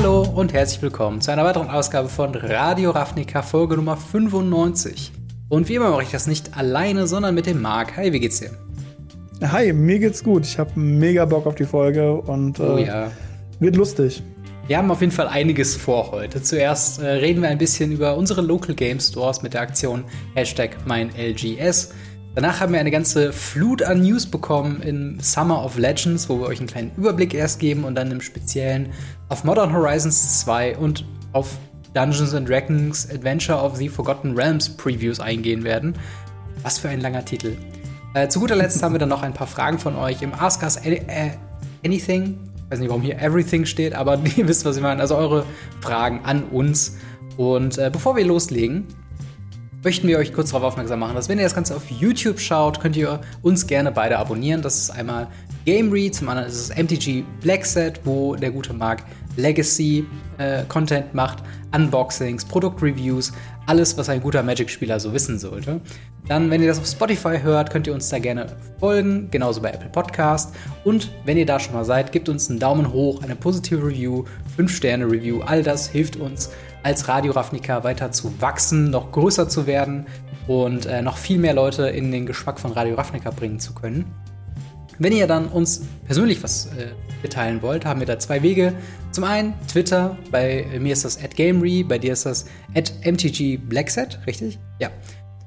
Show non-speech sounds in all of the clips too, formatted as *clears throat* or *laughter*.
Hallo und herzlich willkommen zu einer weiteren Ausgabe von Radio Ravnica, Folge Nummer 95. Und wie immer mache ich das nicht alleine, sondern mit dem Marc. Hi, wie geht's dir? Hi, mir geht's gut. Ich habe mega Bock auf die Folge und oh, äh, ja. wird lustig. Wir haben auf jeden Fall einiges vor heute. Zuerst äh, reden wir ein bisschen über unsere Local Game Stores mit der Aktion Hashtag MeinLGS. Danach haben wir eine ganze Flut an News bekommen im Summer of Legends, wo wir euch einen kleinen Überblick erst geben und dann im Speziellen auf Modern Horizons 2 und auf Dungeons and Dragons Adventure of the Forgotten Realms Previews eingehen werden. Was für ein langer Titel. Äh, zu guter Letzt haben wir dann noch ein paar Fragen von euch im Ask Us Anything. Ich weiß nicht, warum hier Everything steht, aber *laughs* ihr wisst, was ich meine. Also eure Fragen an uns. Und äh, bevor wir loslegen, möchten wir euch kurz darauf aufmerksam machen, dass wenn ihr das Ganze auf YouTube schaut, könnt ihr uns gerne beide abonnieren. Das ist einmal Gamery, zum anderen ist es MTG Blackset, wo der gute Marc Legacy äh, Content macht, Unboxings, Produktreviews, alles, was ein guter Magic-Spieler so wissen sollte. Dann, wenn ihr das auf Spotify hört, könnt ihr uns da gerne folgen, genauso bei Apple Podcast. Und wenn ihr da schon mal seid, gebt uns einen Daumen hoch, eine positive Review, 5-Sterne-Review. All das hilft uns als Radio Ravnica weiter zu wachsen, noch größer zu werden und äh, noch viel mehr Leute in den Geschmack von Radio Ravnica bringen zu können. Wenn ihr dann uns persönlich was äh, mitteilen wollt, haben wir da zwei Wege. Zum einen Twitter, bei mir ist das at Gamery, bei dir ist das at MTGBlackset, richtig? Ja.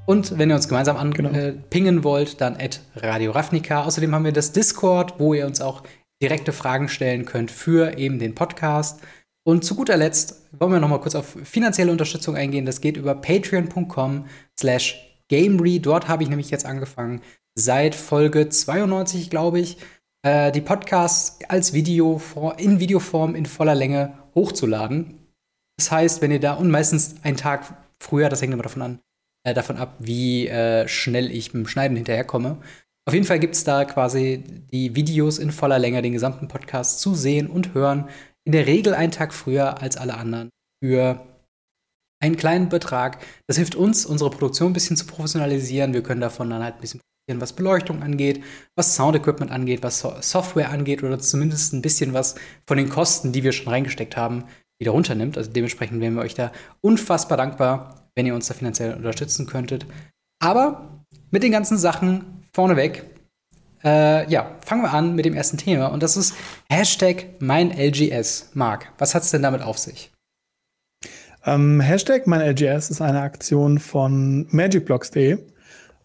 Und wenn ihr uns gemeinsam anpingen genau. äh, wollt, dann at Radio Ravnica. Außerdem haben wir das Discord, wo ihr uns auch direkte Fragen stellen könnt für eben den Podcast. Und zu guter Letzt wollen wir noch mal kurz auf finanzielle Unterstützung eingehen. Das geht über patreon.com slash gamery. Dort habe ich nämlich jetzt angefangen, seit Folge 92, glaube ich, äh, die Podcasts als Video in Videoform in voller Länge hochzuladen. Das heißt, wenn ihr da und meistens einen Tag früher, das hängt immer davon an, äh, davon ab, wie äh, schnell ich mit dem Schneiden hinterherkomme. Auf jeden Fall gibt es da quasi die Videos in voller Länge, den gesamten Podcast zu sehen und hören in der Regel einen Tag früher als alle anderen für einen kleinen Betrag. Das hilft uns, unsere Produktion ein bisschen zu professionalisieren. Wir können davon dann halt ein bisschen profitieren, was Beleuchtung angeht, was Soundequipment angeht, was Software angeht oder zumindest ein bisschen was von den Kosten, die wir schon reingesteckt haben, wieder runternimmt. Also dementsprechend wären wir euch da unfassbar dankbar, wenn ihr uns da finanziell unterstützen könntet. Aber mit den ganzen Sachen vorneweg äh, ja, fangen wir an mit dem ersten Thema und das ist Hashtag MeinLGS. Marc, was hat es denn damit auf sich? Ähm, Hashtag MeinLGS ist eine Aktion von magicblocks.de.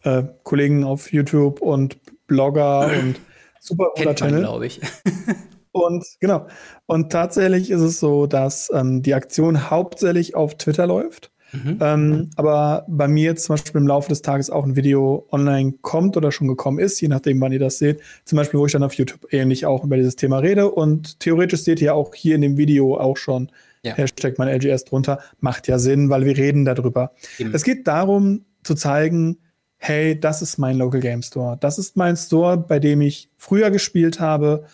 Äh, Kollegen auf YouTube und Blogger *laughs* und super guter Channel. glaube ich. *laughs* und genau. Und tatsächlich ist es so, dass ähm, die Aktion hauptsächlich auf Twitter läuft. Mhm. Ähm, aber bei mir zum Beispiel im Laufe des Tages auch ein Video online kommt oder schon gekommen ist, je nachdem, wann ihr das seht. Zum Beispiel, wo ich dann auf YouTube ähnlich auch über dieses Thema rede. Und theoretisch seht ihr auch hier in dem Video auch schon ja. Hashtag mein LGS drunter. Macht ja Sinn, weil wir reden darüber. Mhm. Es geht darum, zu zeigen, hey, das ist mein Local Game Store. Das ist mein Store, bei dem ich früher gespielt habe,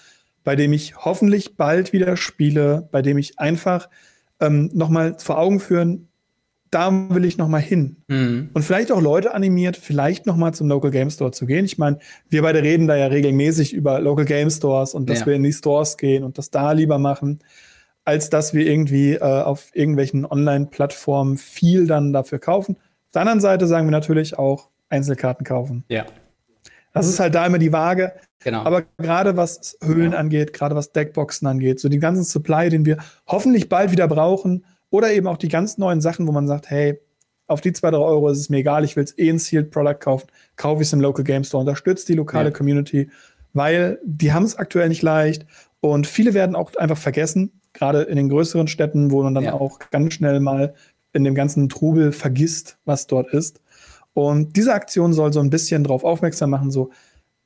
bei dem ich hoffentlich bald wieder spiele, bei dem ich einfach ähm, nochmal vor Augen führen, da will ich noch mal hin. Mhm. Und vielleicht auch Leute animiert, vielleicht noch mal zum Local Game Store zu gehen. Ich meine, wir beide reden da ja regelmäßig über Local Game Stores und dass ja. wir in die Stores gehen und das da lieber machen, als dass wir irgendwie äh, auf irgendwelchen Online-Plattformen viel dann dafür kaufen. Auf der anderen Seite sagen wir natürlich auch Einzelkarten kaufen. Ja. Das ist halt da immer die Waage. Genau. Aber gerade was Höhlen ja. angeht, gerade was Deckboxen angeht, so den ganzen Supply, den wir hoffentlich bald wieder brauchen, oder eben auch die ganz neuen Sachen, wo man sagt, hey, auf die zwei, drei Euro ist es mir egal, ich will es eh ein Sealed Product kaufen, kaufe ich es im Local Game Store, unterstützt die lokale ja. Community, weil die haben es aktuell nicht leicht und viele werden auch einfach vergessen, gerade in den größeren Städten, wo man dann ja. auch ganz schnell mal in dem ganzen Trubel vergisst, was dort ist. Und diese Aktion soll so ein bisschen darauf aufmerksam machen, so,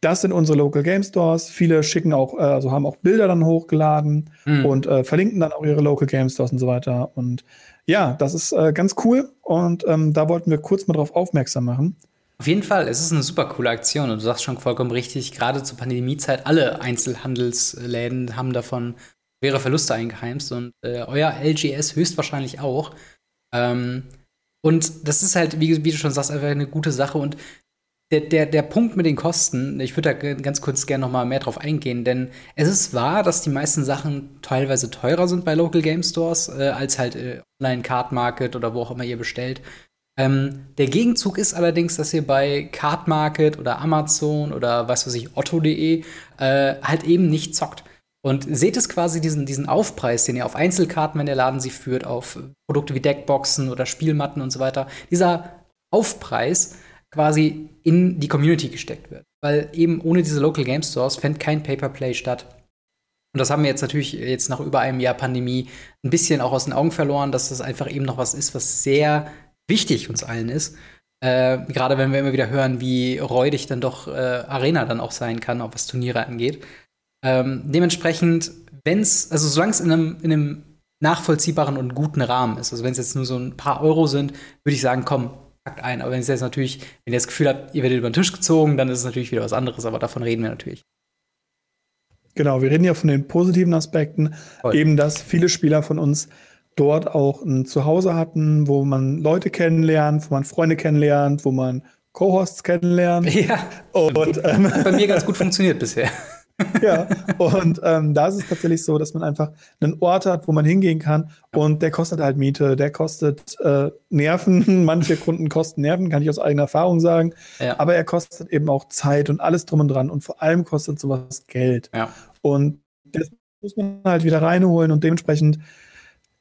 das sind unsere Local Game Stores. Viele schicken auch, äh, also haben auch Bilder dann hochgeladen mhm. und äh, verlinken dann auch ihre Local Game Stores und so weiter. Und ja, das ist äh, ganz cool und ähm, da wollten wir kurz mal drauf aufmerksam machen. Auf jeden Fall, es ist eine super coole Aktion und du sagst schon vollkommen richtig, gerade zur Pandemiezeit, alle Einzelhandelsläden haben davon schwere Verluste eingeheimst und äh, euer LGS höchstwahrscheinlich auch. Ähm, und das ist halt, wie, wie, du schon sagst, einfach eine gute Sache und der, der, der Punkt mit den Kosten, ich würde da ganz kurz gerne noch mal mehr drauf eingehen, denn es ist wahr, dass die meisten Sachen teilweise teurer sind bei Local Game Stores äh, als halt äh, Online Card Market oder wo auch immer ihr bestellt. Ähm, der Gegenzug ist allerdings, dass ihr bei Card Market oder Amazon oder was weiß ich, Otto.de äh, halt eben nicht zockt. Und seht es quasi diesen, diesen Aufpreis, den ihr auf Einzelkarten, wenn der Laden sie führt, auf Produkte wie Deckboxen oder Spielmatten und so weiter. Dieser Aufpreis quasi in die Community gesteckt wird. Weil eben ohne diese Local Game Stores fände kein Pay-per-Play statt. Und das haben wir jetzt natürlich jetzt nach über einem Jahr Pandemie ein bisschen auch aus den Augen verloren, dass das einfach eben noch was ist, was sehr wichtig uns allen ist. Äh, Gerade wenn wir immer wieder hören, wie räudig dann doch äh, Arena dann auch sein kann, auch was Turniere angeht. Ähm, dementsprechend, wenn es, also solange es in einem, in einem nachvollziehbaren und guten Rahmen ist, also wenn es jetzt nur so ein paar Euro sind, würde ich sagen, komm, packt ein. Aber wenn es jetzt natürlich, wenn ihr das Gefühl habt, ihr werdet über den Tisch gezogen, dann ist es natürlich wieder was anderes, aber davon reden wir natürlich. Genau, wir reden ja von den positiven Aspekten, Voll. eben dass viele Spieler von uns dort auch ein Zuhause hatten, wo man Leute kennenlernt, wo man Freunde kennenlernt, wo man Co-Hosts kennenlernt. Ja. Und ähm, hat bei mir ganz gut *laughs* funktioniert bisher. Ja, und ähm, da ist es tatsächlich so, dass man einfach einen Ort hat, wo man hingehen kann und der kostet halt Miete, der kostet äh, Nerven. *laughs* Manche Kunden kosten Nerven, kann ich aus eigener Erfahrung sagen. Ja. Aber er kostet eben auch Zeit und alles drum und dran und vor allem kostet sowas Geld. Ja. Und das muss man halt wieder reinholen und dementsprechend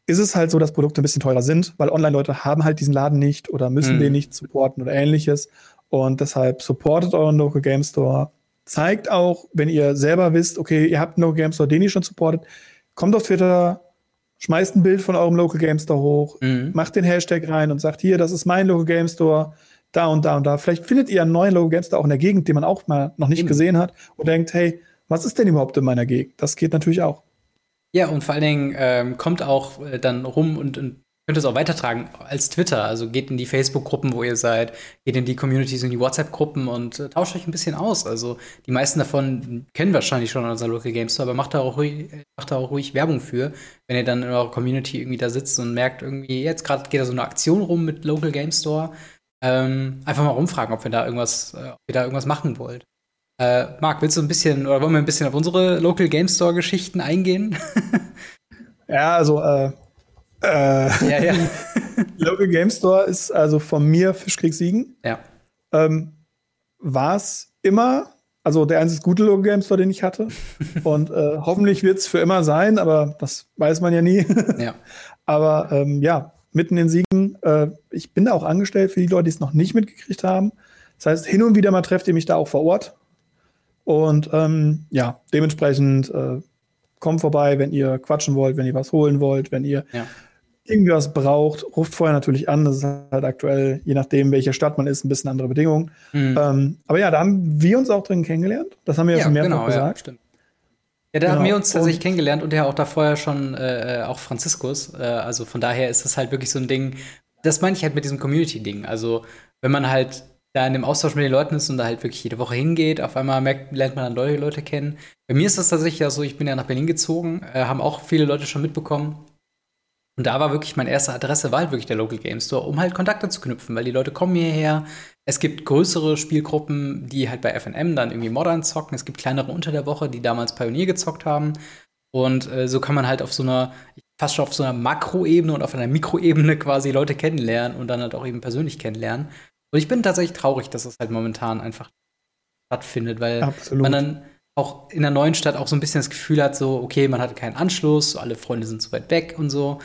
ist es halt so, dass Produkte ein bisschen teurer sind, weil Online-Leute haben halt diesen Laden nicht oder müssen mhm. den nicht supporten oder ähnliches. Und deshalb supportet euren Local Game Store. Zeigt auch, wenn ihr selber wisst, okay, ihr habt einen Local Game Store, den ihr schon supportet, kommt auf Twitter, schmeißt ein Bild von eurem Local Game Store hoch, mhm. macht den Hashtag rein und sagt, hier, das ist mein Local Game Store, da und da und da. Vielleicht findet ihr einen neuen Local Game Store auch in der Gegend, den man auch mal noch nicht mhm. gesehen hat und denkt, hey, was ist denn überhaupt in meiner Gegend? Das geht natürlich auch. Ja, und vor allen Dingen ähm, kommt auch äh, dann rum und, und könnt es auch weitertragen als Twitter. Also geht in die Facebook-Gruppen, wo ihr seid, geht in die Communities, in die WhatsApp-Gruppen und äh, tauscht euch ein bisschen aus. Also die meisten davon kennen wahrscheinlich schon unseren Local Game Store, aber macht da, auch ruhig, macht da auch ruhig Werbung für, wenn ihr dann in eurer Community irgendwie da sitzt und merkt, irgendwie, jetzt gerade geht da so eine Aktion rum mit Local Game Store. Ähm, einfach mal rumfragen, ob wir da irgendwas, äh, ob ihr da irgendwas machen wollt. Äh, Marc, willst du ein bisschen oder wollen wir ein bisschen auf unsere Local Game Store Geschichten eingehen? *laughs* ja, also äh, äh, ja, ja. *laughs* Local Game Store ist also von mir Fischkrieg Siegen. Ja. Ähm, War es immer, also der einzige gute Local Game Store, den ich hatte. Und äh, hoffentlich wird es für immer sein, aber das weiß man ja nie. *laughs* ja. Aber ähm, ja, mitten in Siegen, äh, ich bin da auch angestellt für die Leute, die es noch nicht mitgekriegt haben. Das heißt, hin und wieder mal trefft ihr mich da auch vor Ort. Und ähm, ja, dementsprechend äh, kommt vorbei, wenn ihr quatschen wollt, wenn ihr was holen wollt, wenn ihr ja. Irgendwie was braucht, ruft vorher natürlich an. Das ist halt aktuell, je nachdem, welche Stadt man ist, ein bisschen andere Bedingungen. Mhm. Ähm, aber ja, da haben wir uns auch drin kennengelernt. Das haben wir ja, schon mehrfach genau, gesagt. Ja, stimmt. Ja, da genau. haben wir uns tatsächlich kennengelernt und ja auch da vorher schon äh, auch Franziskus. Äh, also von daher ist es halt wirklich so ein Ding, das meine ich halt mit diesem Community-Ding. Also wenn man halt da in dem Austausch mit den Leuten ist und da halt wirklich jede Woche hingeht. Auf einmal merkt, lernt man dann neue Leute kennen. Bei mir ist das tatsächlich ja so, ich bin ja nach Berlin gezogen, äh, haben auch viele Leute schon mitbekommen. Und da war wirklich meine erste Adresse, war halt wirklich der Local Game Store, um halt Kontakte zu knüpfen, weil die Leute kommen hierher. Es gibt größere Spielgruppen, die halt bei FNM dann irgendwie Modern zocken. Es gibt kleinere unter der Woche, die damals Pionier gezockt haben. Und äh, so kann man halt auf so einer, fast schon auf so einer Makroebene und auf einer Mikroebene quasi Leute kennenlernen und dann halt auch eben persönlich kennenlernen. Und ich bin tatsächlich traurig, dass das halt momentan einfach stattfindet, weil Absolut. man dann auch in der neuen Stadt auch so ein bisschen das Gefühl hat, so, okay, man hat keinen Anschluss, alle Freunde sind zu weit weg und so.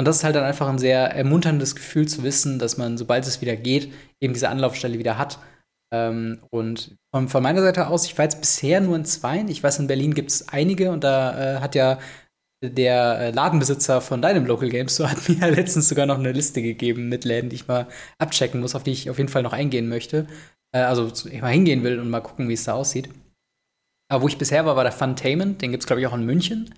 Und das ist halt dann einfach ein sehr ermunterndes Gefühl zu wissen, dass man, sobald es wieder geht, eben diese Anlaufstelle wieder hat. Ähm, und von, von, meiner Seite aus, ich war jetzt bisher nur in zwei. Ich weiß, in Berlin gibt es einige und da äh, hat ja der äh, Ladenbesitzer von deinem Local Game Store hat *laughs* mir letztens sogar noch eine Liste gegeben mit Läden, die ich mal abchecken muss, auf die ich auf jeden Fall noch eingehen möchte. Äh, also ich mal hingehen will und mal gucken, wie es da aussieht. Aber wo ich bisher war, war der Funtainment. Den gibt es, glaube ich, auch in München.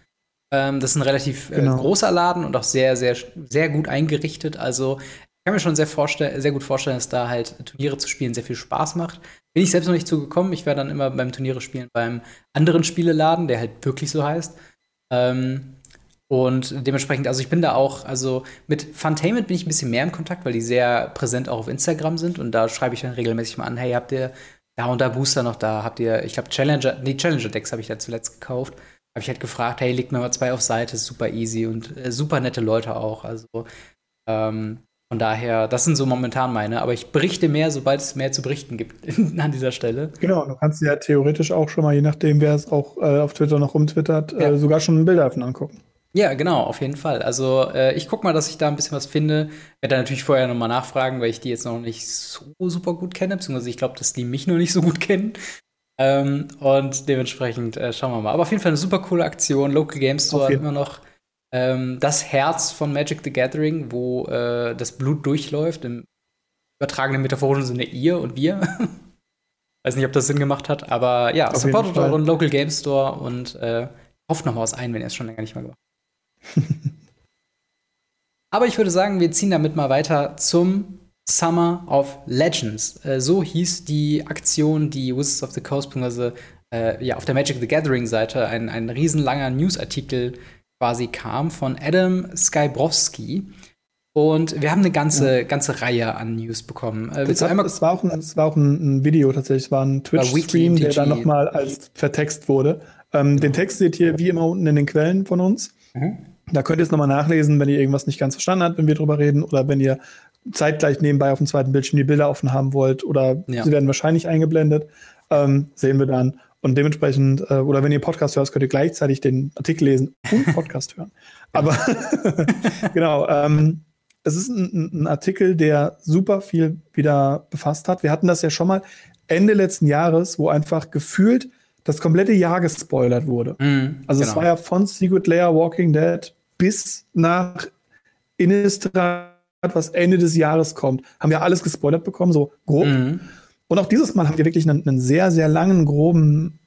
Ähm, das ist ein relativ äh, genau. äh, großer Laden und auch sehr, sehr, sehr gut eingerichtet. Also ich kann mir schon sehr, sehr gut vorstellen, dass da halt Turniere zu spielen sehr viel Spaß macht. Bin ich selbst noch nicht zugekommen. Ich wäre dann immer beim Turniere spielen beim anderen Spieleladen, der halt wirklich so heißt. Ähm, Und dementsprechend, also ich bin da auch, also mit Funtainment bin ich ein bisschen mehr im Kontakt, weil die sehr präsent auch auf Instagram sind und da schreibe ich dann regelmäßig mal an, hey, habt ihr da und da Booster noch da? Habt ihr, ich glaube, Challenger, die Challenger-Decks habe ich da zuletzt gekauft. Habe ich halt gefragt, hey, legt mir mal zwei auf Seite, ist super easy und äh, super nette Leute auch. Also ähm, von daher, das sind so momentan meine, aber ich berichte mehr, sobald es mehr zu berichten gibt *laughs* an dieser Stelle. Genau, du kannst dir ja theoretisch auch schon mal, je nachdem, wer es auch äh, auf Twitter noch rumtwittert, äh, ja. äh, sogar schon Bilder davon angucken. Ja, genau, auf jeden Fall. Also äh, ich gucke mal, dass ich da ein bisschen was finde. Werde da natürlich vorher nochmal nachfragen, weil ich die jetzt noch nicht so super gut kenne, beziehungsweise ich glaube, dass die mich noch nicht so gut kennen. Ähm, und dementsprechend äh, schauen wir mal. Aber auf jeden Fall eine super coole Aktion. Local Game Store hat immer noch ähm, das Herz von Magic the Gathering, wo äh, das Blut durchläuft. Im übertragenen metaphorischen Sinne ihr und wir. *laughs* Weiß nicht, ob das Sinn gemacht hat, aber ja, Auf supportet euren Local Game Store und äh, hofft noch mal was ein, wenn ihr es schon länger nicht mehr gemacht habt. *laughs* aber ich würde sagen, wir ziehen damit mal weiter zum Summer of Legends. Äh, so hieß die Aktion, die Wizards of the Coast bzw. Äh, ja, auf der Magic the Gathering Seite ein, ein riesenlanger Newsartikel quasi kam von Adam Skybrowski. Und wir haben eine ganze, ja. ganze Reihe an News bekommen. Äh, das hat, es war auch, ein, es war auch ein, ein Video tatsächlich, es war ein Twitch-Stream, der dann nochmal als vertext wurde. Ähm, den Text seht ihr wie immer unten in den Quellen von uns. Mhm. Da könnt ihr es nochmal nachlesen, wenn ihr irgendwas nicht ganz verstanden habt, wenn wir drüber reden oder wenn ihr zeitgleich nebenbei auf dem zweiten Bildschirm die Bilder offen haben wollt oder ja. sie werden wahrscheinlich eingeblendet, ähm, sehen wir dann. Und dementsprechend, äh, oder wenn ihr Podcast hört, könnt ihr gleichzeitig den Artikel lesen und *laughs* Podcast hören. Aber *laughs* genau, ähm, es ist ein, ein, Artikel, der super viel wieder befasst hat. Wir hatten das ja schon mal Ende letzten Jahres, wo einfach gefühlt das komplette Jahr gespoilert wurde. Mm, also genau. es war ja von Secret Layer Walking Dead bis nach Innistrad, was Ende des Jahres kommt, haben wir alles gespoilert bekommen, so grob. Mm. Und auch dieses Mal haben wir wirklich einen, einen sehr, sehr langen, groben,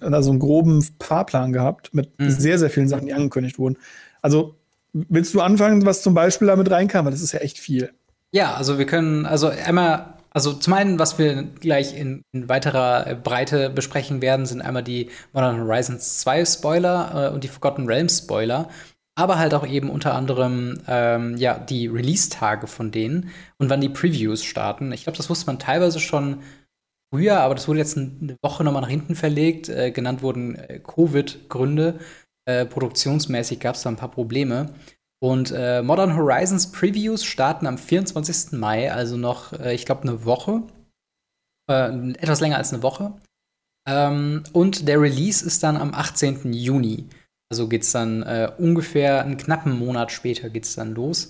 also einen groben Fahrplan gehabt mit mhm. sehr, sehr vielen Sachen, die angekündigt wurden. Also willst du anfangen, was zum Beispiel damit reinkam? Weil das ist ja echt viel. Ja, also wir können, also einmal, also zum einen, was wir gleich in, in weiterer Breite besprechen werden, sind einmal die Modern Horizons 2 Spoiler äh, und die Forgotten Realms Spoiler aber halt auch eben unter anderem ähm, ja die Release-Tage von denen und wann die Previews starten. Ich glaube, das wusste man teilweise schon früher, aber das wurde jetzt eine Woche nochmal nach hinten verlegt. Äh, genannt wurden äh, Covid-Gründe. Äh, produktionsmäßig gab es da ein paar Probleme. Und äh, Modern Horizons Previews starten am 24. Mai, also noch, äh, ich glaube, eine Woche. Äh, etwas länger als eine Woche. Ähm, und der Release ist dann am 18. Juni. Also geht es dann äh, ungefähr einen knappen Monat später geht's dann los.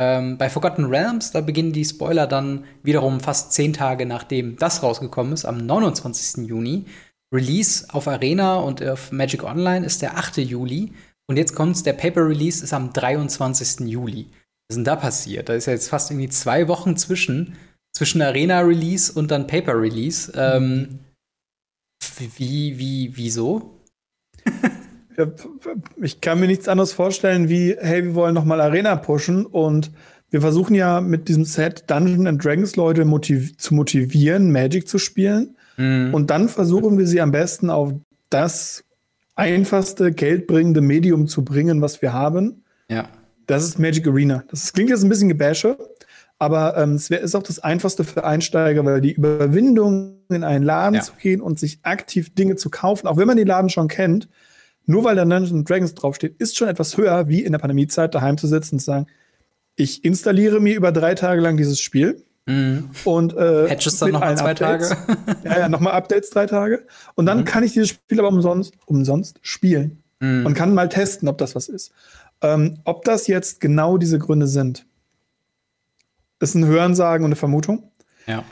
Ähm, bei Forgotten Realms, da beginnen die Spoiler dann wiederum fast zehn Tage nachdem das rausgekommen ist, am 29. Juni. Release auf Arena und auf Magic Online ist der 8. Juli. Und jetzt kommt's, der Paper Release ist am 23. Juli. Was ist denn da passiert? Da ist ja jetzt fast irgendwie zwei Wochen zwischen, zwischen Arena Release und dann Paper Release. Ähm, wie, wie, wieso? *laughs* ich kann mir nichts anderes vorstellen wie, hey, wir wollen nochmal Arena pushen und wir versuchen ja mit diesem Set Dungeons and Dragons Leute motiv zu motivieren, Magic zu spielen. Mhm. Und dann versuchen wir sie am besten auf das einfachste, geldbringende Medium zu bringen, was wir haben. Ja. Das ist Magic Arena. Das klingt jetzt ein bisschen gebäsche, aber ähm, es wär, ist auch das einfachste für Einsteiger, weil die Überwindung, in einen Laden ja. zu gehen und sich aktiv Dinge zu kaufen, auch wenn man den Laden schon kennt, nur weil da Dungeons Dragons draufsteht, ist schon etwas höher, wie in der Pandemiezeit daheim zu sitzen und zu sagen, ich installiere mir über drei Tage lang dieses Spiel. Mhm. Und äh, Patches dann nochmal zwei Updates. Tage. ja, ja, nochmal Updates drei Tage. Und dann mhm. kann ich dieses Spiel aber umsonst, umsonst spielen. Mhm. Und kann mal testen, ob das was ist. Ähm, ob das jetzt genau diese Gründe sind, ist ein Hörensagen und eine Vermutung. Ja.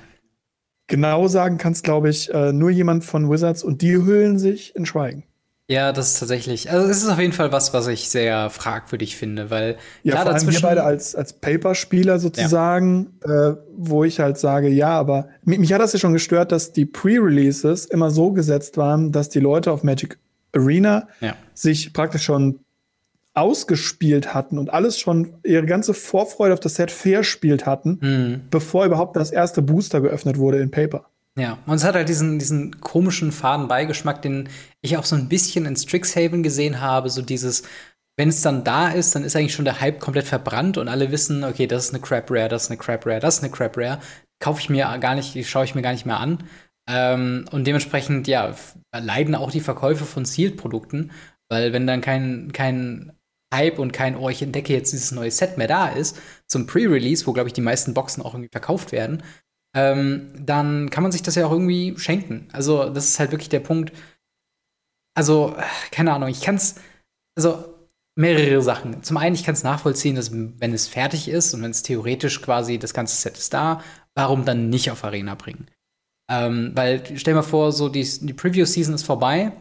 Genau sagen kann es, glaube ich, äh, nur jemand von Wizards und die hüllen sich in Schweigen. Ja, das ist tatsächlich, also es ist auf jeden Fall was, was ich sehr fragwürdig finde, weil ja, klar, vor allem wir beide als, als Paper-Spieler sozusagen, ja. äh, wo ich halt sage, ja, aber mich, mich, hat das ja schon gestört, dass die Pre-Releases immer so gesetzt waren, dass die Leute auf Magic Arena ja. sich praktisch schon ausgespielt hatten und alles schon ihre ganze Vorfreude auf das Set verspielt hatten, mhm. bevor überhaupt das erste Booster geöffnet wurde in Paper. Ja, und es hat halt diesen, diesen komischen Fadenbeigeschmack, den ich auch so ein bisschen in Strixhaven gesehen habe, so dieses, wenn es dann da ist, dann ist eigentlich schon der Hype komplett verbrannt und alle wissen, okay, das ist eine Crap Rare, das ist eine Crap Rare, das ist eine Crap Rare. Kaufe ich mir gar nicht, schaue ich mir gar nicht mehr an. Ähm, und dementsprechend, ja, leiden auch die Verkäufe von Sealed-Produkten, weil wenn dann kein, kein Hype und kein, oh, ich entdecke jetzt dieses neue Set mehr da ist, zum Pre-Release, wo, glaube ich, die meisten Boxen auch irgendwie verkauft werden, ähm, dann kann man sich das ja auch irgendwie schenken. Also, das ist halt wirklich der Punkt. Also, keine Ahnung, ich kann es, also mehrere Sachen. Zum einen, ich kann es nachvollziehen, dass wenn es fertig ist und wenn es theoretisch quasi das ganze Set ist da, warum dann nicht auf Arena bringen? Ähm, weil stell mal vor, so die, die Preview-Season ist vorbei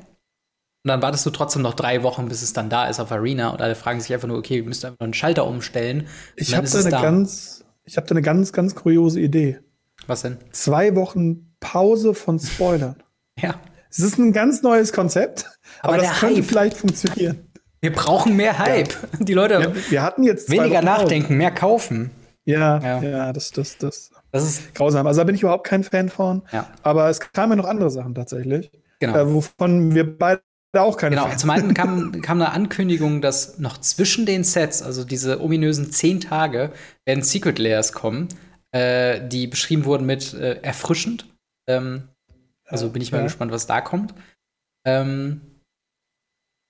und dann wartest du trotzdem noch drei Wochen, bis es dann da ist auf Arena und alle fragen sich einfach nur, okay, wir müssen einfach nur einen Schalter umstellen. Ich habe da eine da. ganz, ich habe da eine ganz, ganz kuriose Idee. Was denn? Zwei Wochen Pause von Spoilern. *laughs* ja. Es ist ein ganz neues Konzept, aber, aber das könnte Hype. vielleicht funktionieren. Wir brauchen mehr Hype. Ja. *laughs* Die Leute ja, wir hatten jetzt weniger nachdenken, mehr kaufen. Ja, ja, ja, das, das, das, das ist grausam. Also da bin ich überhaupt kein Fan von. Ja. Aber es kamen ja noch andere Sachen tatsächlich, genau. äh, wovon wir beide auch keine Genau, Fans zum einen kam, *laughs* kam eine Ankündigung, dass noch zwischen den Sets, also diese ominösen zehn Tage, werden Secret Layers kommen, äh, die beschrieben wurden mit äh, erfrischend. Ähm, also bin ich mal gespannt, was da kommt. Ähm,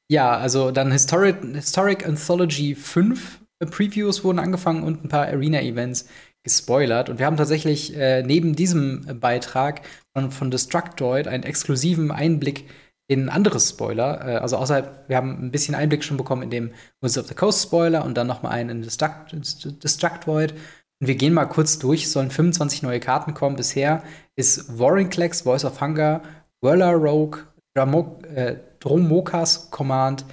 ja, also dann Historic, Historic Anthology 5 Previews wurden angefangen und ein paar Arena-Events gespoilert. Und wir haben tatsächlich äh, neben diesem Beitrag von, von Destructoid einen exklusiven Einblick in andere Spoiler. Äh, also außer wir haben ein bisschen Einblick schon bekommen in dem Wizards of the Coast Spoiler und dann noch mal einen in Destruct Destructoid. Und wir gehen mal kurz durch. Es sollen 25 neue Karten kommen. Bisher ist Warrinclex, Voice of Hunger, Whirler Rogue, Dramok, äh, Dromokas Command,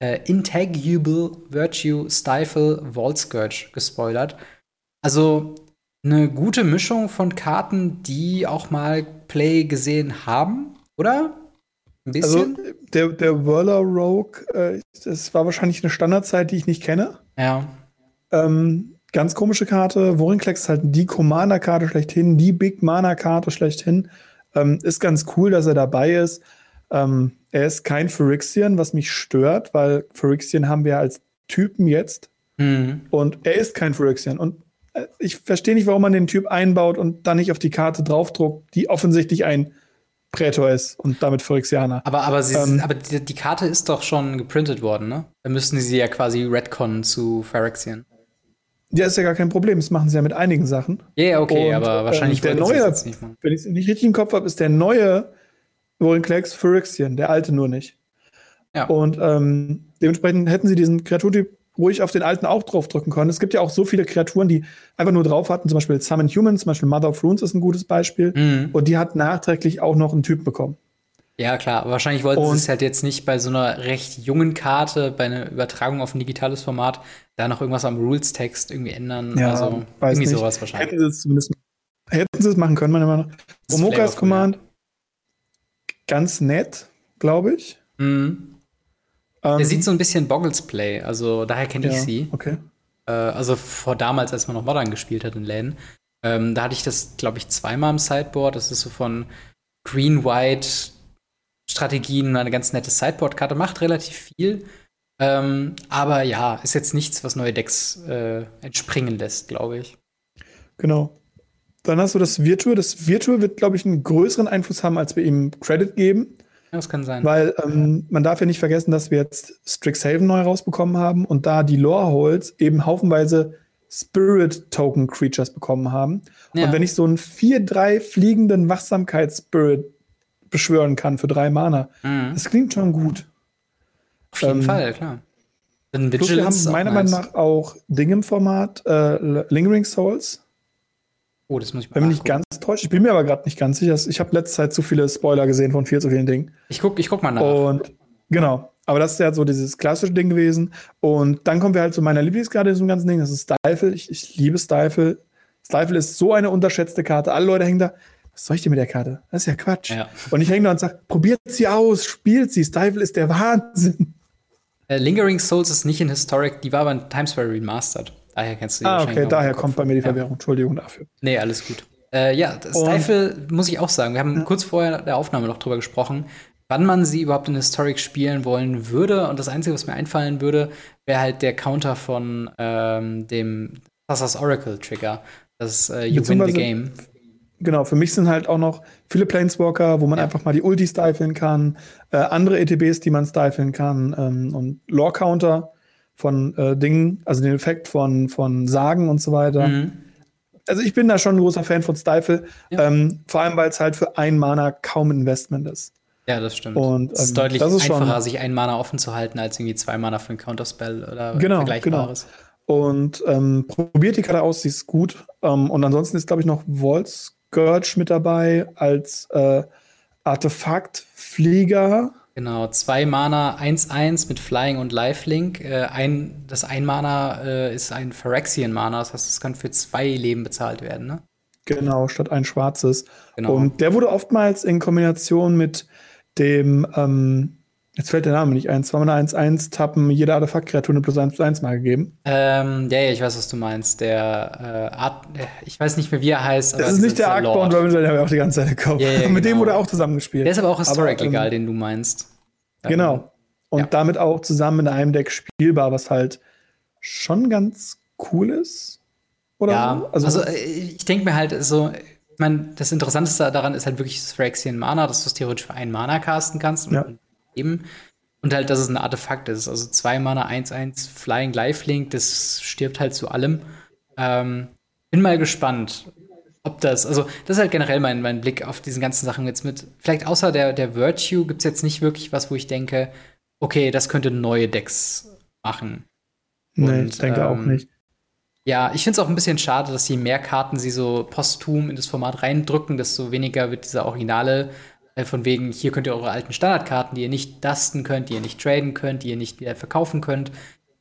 äh, Intaguable Virtue Stifle Vault Scourge gespoilert. Also eine gute Mischung von Karten, die auch mal Play gesehen haben, oder? Ein bisschen? Also der, der Whirler Rogue, äh, das war wahrscheinlich eine Standardzeit, die ich nicht kenne. Ja. Ähm, ganz komische Karte. Vorinclex ist halt die Commander-Karte schlechthin, die Big Mana-Karte schlechthin. Ähm, ist ganz cool, dass er dabei ist. Ähm, er ist kein Phyrexian, was mich stört, weil Phyrexian haben wir als Typen jetzt. Mhm. Und er ist kein Phyrexian. Und äh, ich verstehe nicht, warum man den Typ einbaut und dann nicht auf die Karte draufdruckt, die offensichtlich ein Prätor ist und damit Phyrexianer. Aber, aber, sie, ähm, aber die, die, Karte ist doch schon geprintet worden, ne? Dann müssten sie ja quasi retconnen zu Phyrexian. Ja, ist ja gar kein Problem. Das machen sie ja mit einigen Sachen. Ja, yeah, okay, und, aber wahrscheinlich ähm, der neue, wenn ich es nicht richtig im Kopf habe, ist der neue Vorinclex Phyrexian, der alte nur nicht. Ja. Und ähm, dementsprechend hätten sie diesen Kreaturtyp ruhig auf den alten auch draufdrücken können. Es gibt ja auch so viele Kreaturen, die einfach nur drauf hatten, zum Beispiel Summon Humans, zum Beispiel Mother of Runes ist ein gutes Beispiel. Mhm. Und die hat nachträglich auch noch einen Typ bekommen. Ja, klar. Wahrscheinlich wollten und sie es halt jetzt nicht bei so einer recht jungen Karte, bei einer Übertragung auf ein digitales Format, da noch irgendwas am Rules-Text irgendwie ändern. Ja, also irgendwie nicht. sowas wahrscheinlich. Hätten sie es zumindest hätten sie es machen können, meiner Meinung nach. Omokas Command, ganz nett, glaube ich. Mhm. Ähm, Der sieht so ein bisschen Boggles Play, also daher kenne ich ja, sie. Okay. Äh, also vor damals, als man noch Modern gespielt hat in Läden. Ähm, da hatte ich das, glaube ich, zweimal im Sideboard. Das ist so von Green-White Strategien eine ganz nette Sideboard-Karte, macht relativ viel. Ähm, aber ja, ist jetzt nichts, was neue Decks äh, entspringen lässt, glaube ich. Genau. Dann hast du das Virtual. Das Virtual wird, glaube ich, einen größeren Einfluss haben, als wir ihm Credit geben. Ja, das kann sein. Weil ähm, man darf ja nicht vergessen, dass wir jetzt Strixhaven neu rausbekommen haben und da die Lore-Holes eben haufenweise Spirit-Token-Creatures bekommen haben. Ja. Und wenn ich so einen 4-3 fliegenden Wachsamkeits-Spirit beschwören kann für drei Mana, mhm. das klingt schon gut. Auf jeden ähm, Fall, klar. Plus wir haben meiner Meinung nach auch Dinge im Format, äh, Lingering Souls. Oh, das muss ich mal Bin nicht ganz täuscht. Ich bin mir aber gerade nicht ganz sicher. Ich habe letzte Zeit zu viele Spoiler gesehen von viel zu vielen Dingen. Ich guck, ich guck mal nach. Und genau. Aber das ist ja so dieses klassische Ding gewesen. Und dann kommen wir halt zu meiner Lieblingskarte in diesem ganzen Ding. Das ist Stifle. Ich, ich liebe Stifle. Stifle ist so eine unterschätzte Karte. Alle Leute hängen da. Was soll ich denn mit der Karte? Das ist ja Quatsch. Ja. Und ich hänge da und sage, probiert sie aus, spielt sie. Stifle ist der Wahnsinn. Äh, Lingering Souls ist nicht in Historic, die war aber in Times Square Remastered. Daher kennst du die Ah, okay, daher kommt bei mir die Verwirrung. Ja. Entschuldigung dafür. Nee, alles gut. Äh, ja, Stifle muss ich auch sagen. Wir haben ja. kurz vorher der Aufnahme noch drüber gesprochen. wann man sie überhaupt in Historic spielen wollen würde. Und das Einzige, was mir einfallen würde, wäre halt der Counter von ähm, dem Thassa's Oracle Trigger. Das äh, You Win the Game. Genau, für mich sind halt auch noch viele Planeswalker, wo man ja. einfach mal die Ulti stifeln kann, äh, andere ETBs, die man stifeln kann ähm, und Lore-Counter von äh, Dingen, also den Effekt von, von Sagen und so weiter. Mhm. Also ich bin da schon ein großer Fan von Stifle, ja. ähm, vor allem weil es halt für ein Mana kaum Investment ist. Ja, das stimmt. Und, es ist ähm, deutlich ist einfacher, sich ein Mana offen zu halten, als irgendwie zwei Mana für ein Counterspell oder genau, Vergleichbares. Genau. Und ähm, probiert die Karte aus, sie ist gut. Ähm, und ansonsten ist, glaube ich, noch Waltz Scourge mit dabei als äh, Artefaktflieger. Genau, zwei Mana, 1-1 mit Flying und Lifelink. Äh, ein, das ein Mana äh, ist ein Phyrexian-Mana, das heißt, es kann für zwei Leben bezahlt werden, ne? Genau, statt ein schwarzes. Genau. Und der wurde oftmals in Kombination mit dem ähm, Jetzt fällt der Name nicht ein. Zweimal 1-1 tappen jede Artefaktkreatur eine plus 1 plus 1 mal gegeben. Ähm, ja, ja, ich weiß, was du meinst. Der äh, Art, äh, ich weiß nicht mehr, wie er heißt. das ist nicht der Arcbound Robinson, der auch die ganze Zeit gekauft. Ja, ja, genau. *laughs* Mit dem genau. wurde er auch zusammengespielt. Der ist aber auch Historic aber, ähm, egal, den du meinst. Genau. Und ja. damit auch zusammen in einem Deck spielbar, was halt schon ganz cool ist. Oder ja, so? also, also ich denke mir halt so, ich meine, das Interessanteste daran ist halt wirklich das Phyrexian Mana, dass du es theoretisch für einen Mana casten kannst. Ja. Und eben. Und halt, dass es ein Artefakt ist. Also zwei Mana, 1-1, Flying Lifelink, das stirbt halt zu allem. Ähm, bin mal gespannt, ob das, also das ist halt generell mein, mein Blick auf diesen ganzen Sachen jetzt mit. Vielleicht außer der, der Virtue gibt es jetzt nicht wirklich was, wo ich denke, okay, das könnte neue Decks machen. Und, nee, ich denke ähm, auch nicht. Ja, ich finde es auch ein bisschen schade, dass je mehr Karten sie so posthum in das Format reindrücken, desto weniger wird dieser originale von wegen, hier könnt ihr eure alten Standardkarten, die ihr nicht dusten könnt, die ihr nicht traden könnt, die ihr nicht wieder verkaufen könnt.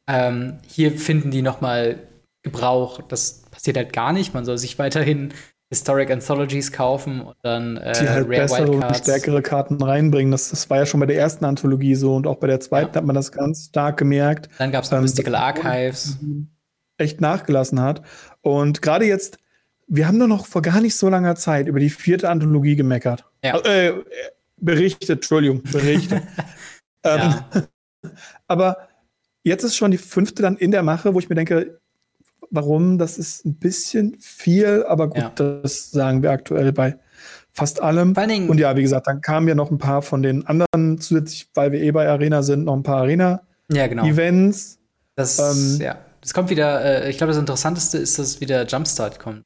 Ähm, hier finden die noch mal Gebrauch. Das passiert halt gar nicht. Man soll sich *laughs* weiterhin Historic Anthologies kaufen und dann äh, die halt Rare bessere und stärkere Karten reinbringen. Das, das war ja schon bei der ersten Anthologie so und auch bei der zweiten ja. hat man das ganz stark gemerkt. Dann gab es noch ähm, Mystical Archives. Echt nachgelassen hat. Und gerade jetzt, wir haben nur noch vor gar nicht so langer Zeit über die vierte Anthologie gemeckert. Ja. Äh, berichtet, Entschuldigung, berichtet. *laughs* ähm, aber jetzt ist schon die fünfte dann in der Mache, wo ich mir denke, warum? Das ist ein bisschen viel, aber gut, ja. das sagen wir aktuell bei fast allem. Und ja, wie gesagt, dann kamen ja noch ein paar von den anderen zusätzlich, weil wir eh bei Arena sind, noch ein paar Arena-Events. Ja, genau. Das, ähm, ja. das kommt wieder, äh, ich glaube, das Interessanteste ist, dass wieder Jumpstart kommt.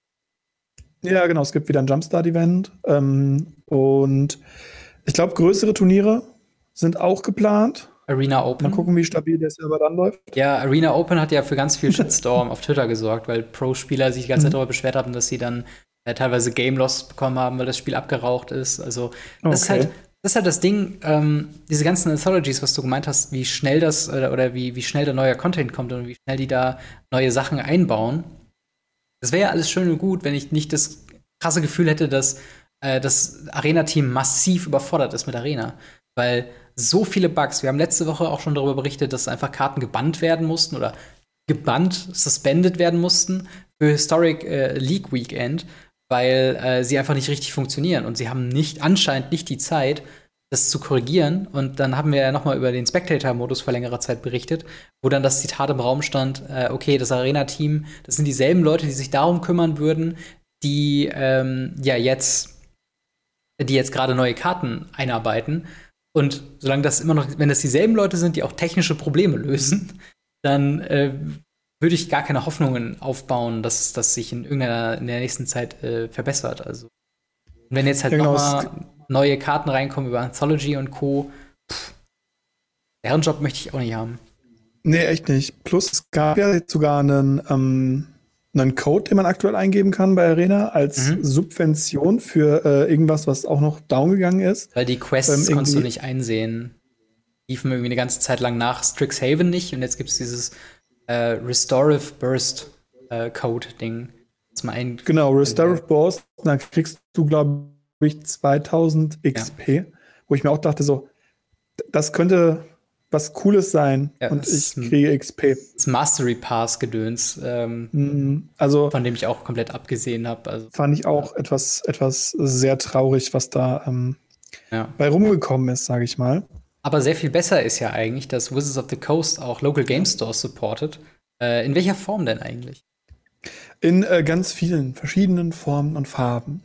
Ja, genau, es gibt wieder ein Jumpstart-Event. Ähm, und ich glaube, größere Turniere sind auch geplant. Arena Open. Mal gucken, wie stabil der Server dann läuft. Ja, Arena Open hat ja für ganz viel Shitstorm auf Twitter gesorgt, weil Pro-Spieler sich die ganze Zeit mhm. darüber beschwert haben, dass sie dann äh, teilweise Game Loss bekommen haben, weil das Spiel abgeraucht ist. Also, das okay. ist halt. Das ist halt das Ding, ähm, diese ganzen Anthologies, was du gemeint hast, wie schnell das oder, oder wie, wie schnell da neuer Content kommt und wie schnell die da neue Sachen einbauen. Das wäre ja alles schön und gut, wenn ich nicht das krasse Gefühl hätte, dass äh, das Arena-Team massiv überfordert ist mit Arena. Weil so viele Bugs, wir haben letzte Woche auch schon darüber berichtet, dass einfach Karten gebannt werden mussten oder gebannt, suspended werden mussten für Historic äh, League Weekend, weil äh, sie einfach nicht richtig funktionieren. Und sie haben nicht, anscheinend nicht die Zeit, das zu korrigieren. Und dann haben wir ja noch mal über den Spectator-Modus vor längerer Zeit berichtet, wo dann das Zitat im Raum stand, äh, okay, das Arena-Team, das sind dieselben Leute, die sich darum kümmern würden, die ähm, ja jetzt die jetzt gerade neue Karten einarbeiten. Und solange das immer noch, wenn das dieselben Leute sind, die auch technische Probleme lösen, dann äh, würde ich gar keine Hoffnungen aufbauen, dass das sich in irgendeiner in der nächsten Zeit äh, verbessert. Also wenn jetzt halt ja, genau. nochmal neue Karten reinkommen über Anthology und Co. Pff, deren Job möchte ich auch nicht haben. Nee, echt nicht. Plus es gab ja sogar einen ähm, einen Code, den man aktuell eingeben kann bei Arena als mhm. Subvention für äh, irgendwas, was auch noch down gegangen ist. Weil die Quests ähm, konntest du nicht einsehen. Liefen irgendwie eine ganze Zeit lang nach Strixhaven nicht und jetzt gibt es dieses äh, Restorative Burst äh, Code-Ding. Genau, Restorative Burst, dann kriegst du, glaube ich, 2000 XP, ja. wo ich mir auch dachte, so, das könnte was Cooles sein ja, und ich kriege XP. Das Mastery Pass Gedöns, ähm, mhm. also, von dem ich auch komplett abgesehen habe. Also, fand ich auch ja. etwas, etwas sehr traurig, was da ähm, ja. bei rumgekommen ist, sage ich mal. Aber sehr viel besser ist ja eigentlich, dass Wizards of the Coast auch Local Game Stores supportet. Äh, in welcher Form denn eigentlich? In äh, ganz vielen verschiedenen Formen und Farben.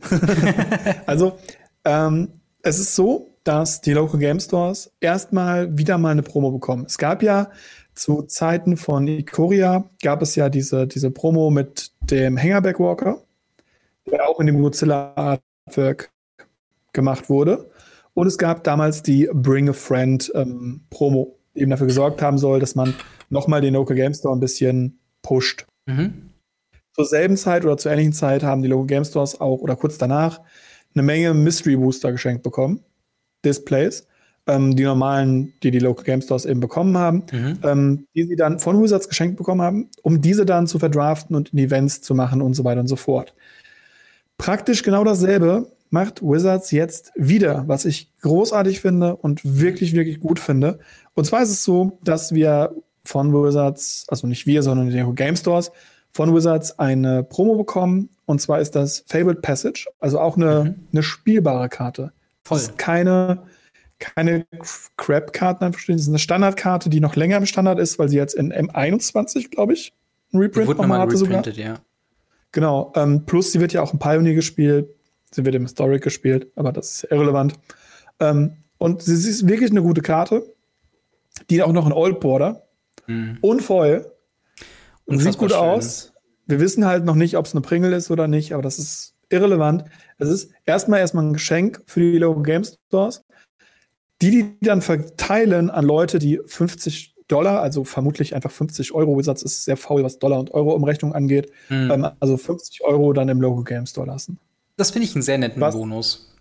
*laughs* also, ähm, es ist so, dass die Local Game Stores erstmal wieder mal eine Promo bekommen. Es gab ja zu Zeiten von Ikoria gab es ja diese, diese Promo mit dem Hangerback Walker, der auch in dem Godzilla Artwork gemacht wurde. Und es gab damals die Bring a Friend ähm, Promo, die eben dafür gesorgt haben soll, dass man nochmal den Local Game Store ein bisschen pusht. Mhm. Zur selben Zeit oder zur ähnlichen Zeit haben die Local Game Stores auch oder kurz danach eine Menge Mystery Booster geschenkt bekommen. Displays, ähm, die normalen, die die Local Game Stores eben bekommen haben, mhm. ähm, die sie dann von Wizards geschenkt bekommen haben, um diese dann zu verdraften und in Events zu machen und so weiter und so fort. Praktisch genau dasselbe macht Wizards jetzt wieder, was ich großartig finde und wirklich, wirklich gut finde. Und zwar ist es so, dass wir von Wizards, also nicht wir, sondern die Game Stores, von Wizards eine Promo bekommen. Und zwar ist das Fabled Passage, also auch eine, mhm. eine spielbare Karte. Voll. Das ist keine, keine Crap-Karten. Das ist eine Standardkarte, die noch länger im Standard ist, weil sie jetzt in M21, glaube ich, ein Reprint die nochmal hatte sogar. Ja. Genau. Ähm, plus, sie wird ja auch im Pioneer gespielt. Sie wird im Historic gespielt, aber das ist irrelevant. Ähm, und sie ist wirklich eine gute Karte. Die auch noch in Old Border. Mhm. Und Foil. Und sieht gut schön. aus. Wir wissen halt noch nicht, ob es eine Pringel ist oder nicht, aber das ist irrelevant. Es ist erstmal erstmal ein Geschenk für die Local Game Stores. Die, die dann verteilen an Leute, die 50 Dollar, also vermutlich einfach 50 Euro, Wizards ist sehr faul, was Dollar und Euro Umrechnung angeht, mhm. ähm, also 50 Euro dann im Local Game Store lassen. Das finde ich einen sehr netten was, Bonus.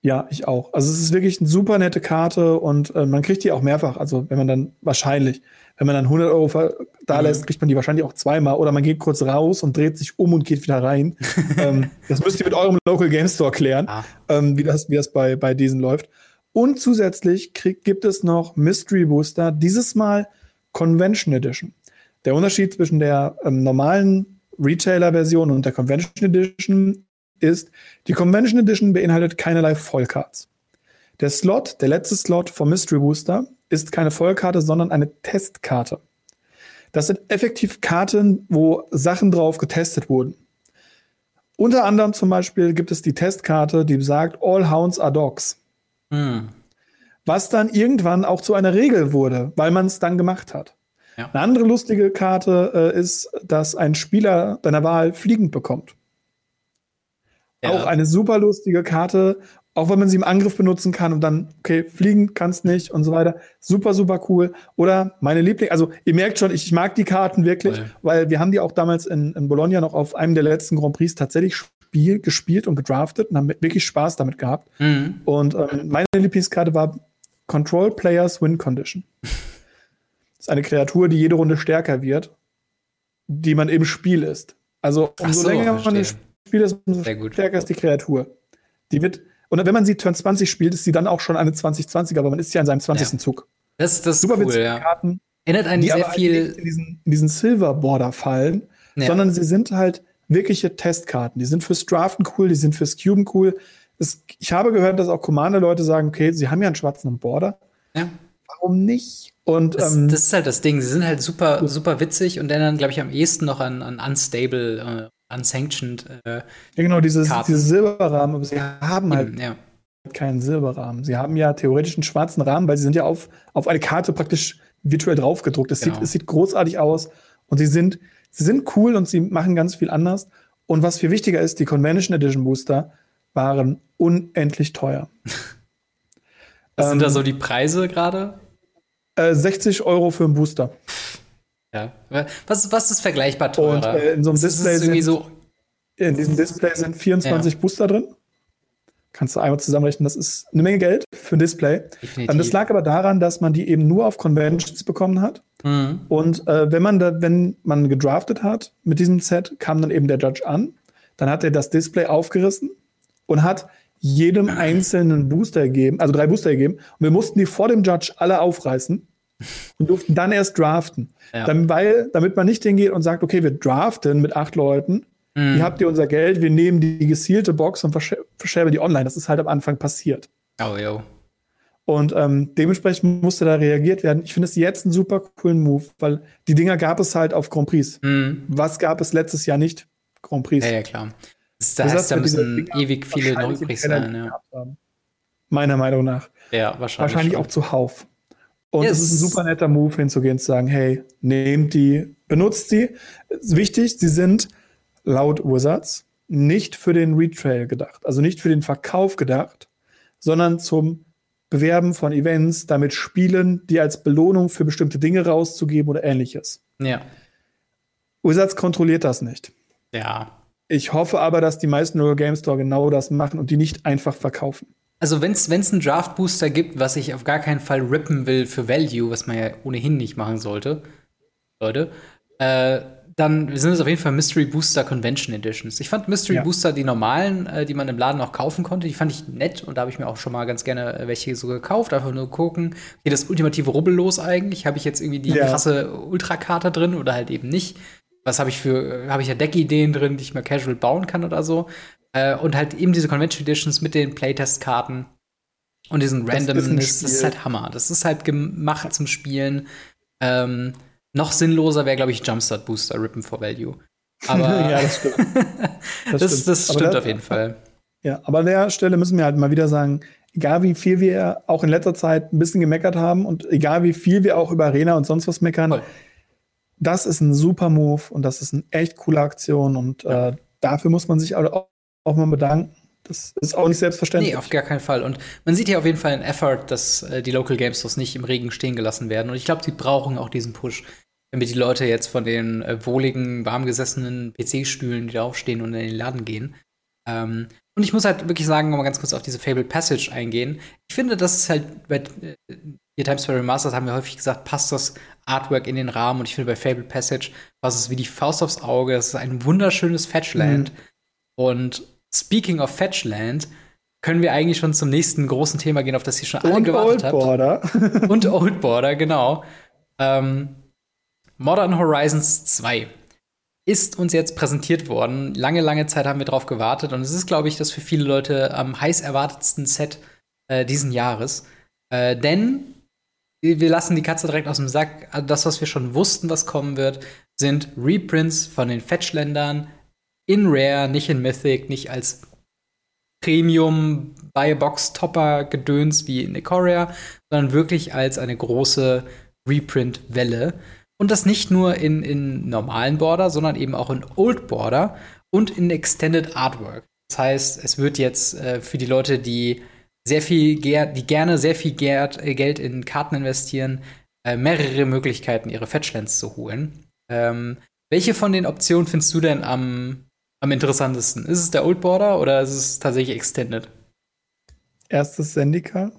Ja, ich auch. Also es ist wirklich eine super nette Karte und äh, man kriegt die auch mehrfach. Also wenn man dann wahrscheinlich, wenn man dann 100 Euro da lässt, mhm. kriegt man die wahrscheinlich auch zweimal oder man geht kurz raus und dreht sich um und geht wieder rein. *laughs* ähm, das müsst ihr mit eurem Local Game Store klären, ah. ähm, wie das, wie das bei, bei diesen läuft. Und zusätzlich krieg, gibt es noch Mystery Booster, dieses Mal Convention Edition. Der Unterschied zwischen der ähm, normalen Retailer-Version und der Convention Edition ist, die Convention Edition beinhaltet keinerlei Vollcards. Der Slot, der letzte Slot vom Mystery Booster, ist keine Vollkarte, sondern eine Testkarte. Das sind effektiv Karten, wo Sachen drauf getestet wurden. Unter anderem zum Beispiel gibt es die Testkarte, die sagt, All Hounds are Dogs. Hm. Was dann irgendwann auch zu einer Regel wurde, weil man es dann gemacht hat. Ja. Eine andere lustige Karte äh, ist, dass ein Spieler deiner Wahl fliegend bekommt. Ja. Auch eine super lustige Karte, auch wenn man sie im Angriff benutzen kann und dann, okay, fliegen kannst nicht und so weiter. Super, super cool. Oder meine Liebling, also ihr merkt schon, ich, ich mag die Karten wirklich, Voll. weil wir haben die auch damals in, in Bologna noch auf einem der letzten Grand Prix tatsächlich Spiel, gespielt und gedraftet und haben wirklich Spaß damit gehabt. Mhm. Und ähm, meine Lieblingskarte war Control Players Win Condition. das *laughs* ist eine Kreatur, die jede Runde stärker wird, die man im Spiel ist. Also umso so, länger man im Spiel ist, umso stärker ist die Kreatur. Die wird, und wenn man sie Turn 20 spielt, ist sie dann auch schon eine 2020, aber man ist ja in seinem 20. Ja. Zug. Das, das ist Super cool, ja. Karten, Erinnert einen die sehr viel in diesen, in diesen Silver Border fallen, ja. sondern sie sind halt wirkliche Testkarten. Die sind fürs Draften cool, die sind fürs Cuben cool. Es, ich habe gehört, dass auch Commander-Leute sagen, okay, sie haben ja einen schwarzen Border. Ja. Warum nicht? Und, das, ähm, das, ist halt das Ding. Sie sind halt super, super witzig und dann, glaube ich, am ehesten noch an, an Unstable, äh, Unsanctioned. Äh, ja, genau, dieses, diese Silberrahmen, aber sie haben halt ja. keinen Silberrahmen. Sie haben ja theoretisch einen schwarzen Rahmen, weil sie sind ja auf, auf eine Karte praktisch virtuell draufgedruckt. Es, genau. sieht, es sieht großartig aus und sie sind Sie sind cool und sie machen ganz viel anders. Und was viel wichtiger ist, die Convention Edition Booster waren unendlich teuer. *laughs* Was sind da ähm, so die Preise gerade? Äh, 60 Euro für einen Booster. Ja. Was, was ist vergleichbar teurer? Und äh, in so einem Display sind, so in diesem Display sind 24 ja. Booster drin. Kannst du einmal zusammenrechnen, das ist eine Menge Geld für ein Display. Definitiv. Das lag aber daran, dass man die eben nur auf Conventions bekommen hat. Mhm. Und äh, wenn man da, wenn man gedraftet hat mit diesem Set, kam dann eben der Judge an. Dann hat er das Display aufgerissen und hat jedem einzelnen Booster gegeben, also drei Booster gegeben. Und wir mussten die vor dem Judge alle aufreißen und durften dann erst draften. Ja. Dann, weil, damit man nicht hingeht und sagt, okay, wir draften mit acht Leuten Mhm. Hier habt ihr unser Geld, wir nehmen die gesielte Box und verscherbeln die online. Das ist halt am Anfang passiert. Oh, yo. Und ähm, dementsprechend musste da reagiert werden. Ich finde es jetzt einen super coolen Move, weil die Dinger gab es halt auf Grand Prix. Mhm. Was gab es letztes Jahr nicht? Grand Prix. Ja, ja, klar. Das, das heißt, da müssen ewig viele Neuprix sein, ja. Meiner Meinung nach. Ja, wahrscheinlich. Wahrscheinlich auch zuhauf. Und yes. es ist ein super netter Move, hinzugehen und zu sagen, hey, nehmt die, benutzt die. Wichtig, sie sind laut Wizards nicht für den Retrail gedacht, also nicht für den Verkauf gedacht, sondern zum Bewerben von Events, damit Spielen, die als Belohnung für bestimmte Dinge rauszugeben oder ähnliches. Ja. Wizards kontrolliert das nicht. Ja. Ich hoffe aber, dass die meisten Euro Game Store genau das machen und die nicht einfach verkaufen. Also wenn es einen Draft Booster gibt, was ich auf gar keinen Fall rippen will für Value, was man ja ohnehin nicht machen sollte, Leute, äh, dann sind es auf jeden Fall Mystery Booster Convention Editions. Ich fand Mystery ja. Booster, die normalen, äh, die man im Laden auch kaufen konnte, die fand ich nett und da habe ich mir auch schon mal ganz gerne äh, welche so gekauft, einfach nur gucken. Hier das ultimative Rubbellos eigentlich. Habe ich jetzt irgendwie die ja. krasse Ultrakarte drin oder halt eben nicht? Was habe ich für, äh, habe ich ja Deckideen drin, die ich mal casual bauen kann oder so? Äh, und halt eben diese Convention Editions mit den Playtest-Karten und diesen Randomness. Das, das ist halt Hammer. Das ist halt gemacht zum Spielen. Ähm, noch sinnloser wäre, glaube ich, Jumpstart Booster Rippen for Value. Aber *laughs* ja, das stimmt. *laughs* Das, das, stimmt, das stimmt auf jeden Fall. Ja, aber an der Stelle müssen wir halt mal wieder sagen, egal wie viel wir auch in letzter Zeit ein bisschen gemeckert haben und egal wie viel wir auch über Arena und sonst was meckern, Voll. das ist ein super Move und das ist eine echt coole Aktion und ja. äh, dafür muss man sich auch, auch mal bedanken. Das ist auch nicht selbstverständlich. Nee, auf gar keinen Fall. Und man sieht hier auf jeden Fall einen Effort, dass äh, die Local Game Stores nicht im Regen stehen gelassen werden. Und ich glaube, sie brauchen auch diesen Push damit die Leute jetzt von den äh, wohligen, warmgesessenen PC-Stühlen, die da aufstehen und in den Laden gehen. Ähm, und ich muss halt wirklich sagen, nochmal ganz kurz auf diese Fable Passage eingehen. Ich finde, das ist halt bei äh, Times Square Remastered haben wir häufig gesagt, passt das Artwork in den Rahmen. Und ich finde bei Fable Passage was ist wie die Faust aufs Auge. Das ist ein wunderschönes Fetchland. Mhm. Und speaking of Fetchland, können wir eigentlich schon zum nächsten großen Thema gehen, auf das ihr schon alle und gewartet Old Border. habt. *laughs* und Old Border, genau. Ähm, Modern Horizons 2 ist uns jetzt präsentiert worden. Lange, lange Zeit haben wir darauf gewartet und es ist, glaube ich, das für viele Leute am heiß erwartetsten Set äh, diesen Jahres. Äh, denn wir lassen die Katze direkt aus dem Sack. Also das, was wir schon wussten, was kommen wird, sind Reprints von den Fetchländern in Rare, nicht in Mythic, nicht als Premium Buy Box Topper Gedöns wie in Ikoria, sondern wirklich als eine große Reprint-Welle. Und das nicht nur in, in normalen Border, sondern eben auch in Old Border und in Extended Artwork. Das heißt, es wird jetzt äh, für die Leute, die sehr viel, die gerne sehr viel äh, Geld in Karten investieren, äh, mehrere Möglichkeiten, ihre Fetchlands zu holen. Ähm, welche von den Optionen findest du denn am, am interessantesten? Ist es der Old Border oder ist es tatsächlich Extended? Erstes Sendika.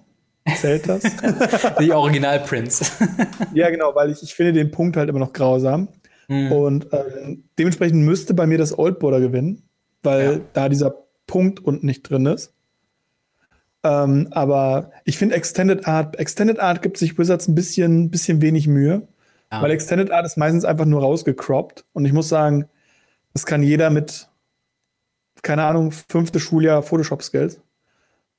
Zählt das? *laughs* Die Original-Prints. *laughs* ja, genau, weil ich, ich finde den Punkt halt immer noch grausam. Mhm. Und ähm, dementsprechend müsste bei mir das Old Border gewinnen, weil ja. da dieser Punkt unten nicht drin ist. Ähm, aber ich finde Extended Art, Extended Art gibt sich Wizards ein bisschen, bisschen wenig Mühe, ja. weil Extended Art ist meistens einfach nur rausgecroppt. Und ich muss sagen, das kann jeder mit, keine Ahnung, fünfte Schuljahr Photoshop-Skills.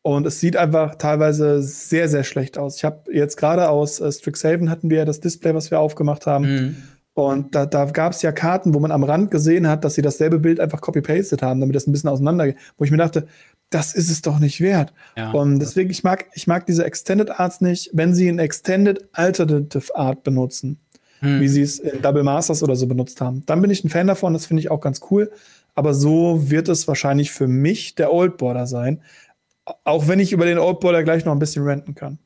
Und es sieht einfach teilweise sehr, sehr schlecht aus. Ich habe jetzt gerade aus äh, Strixhaven hatten wir ja das Display, was wir aufgemacht haben. Mhm. Und da, da gab es ja Karten, wo man am Rand gesehen hat, dass sie dasselbe Bild einfach copy-pasted haben, damit das ein bisschen auseinander geht. Wo ich mir dachte, das ist es doch nicht wert. Ja. Und deswegen, ich mag, ich mag diese Extended Arts nicht, wenn sie ein Extended Alternative Art benutzen, mhm. wie sie es in Double Masters oder so benutzt haben. Dann bin ich ein Fan davon, das finde ich auch ganz cool. Aber so wird es wahrscheinlich für mich der Old Border sein, auch wenn ich über den Old Border gleich noch ein bisschen renten kann.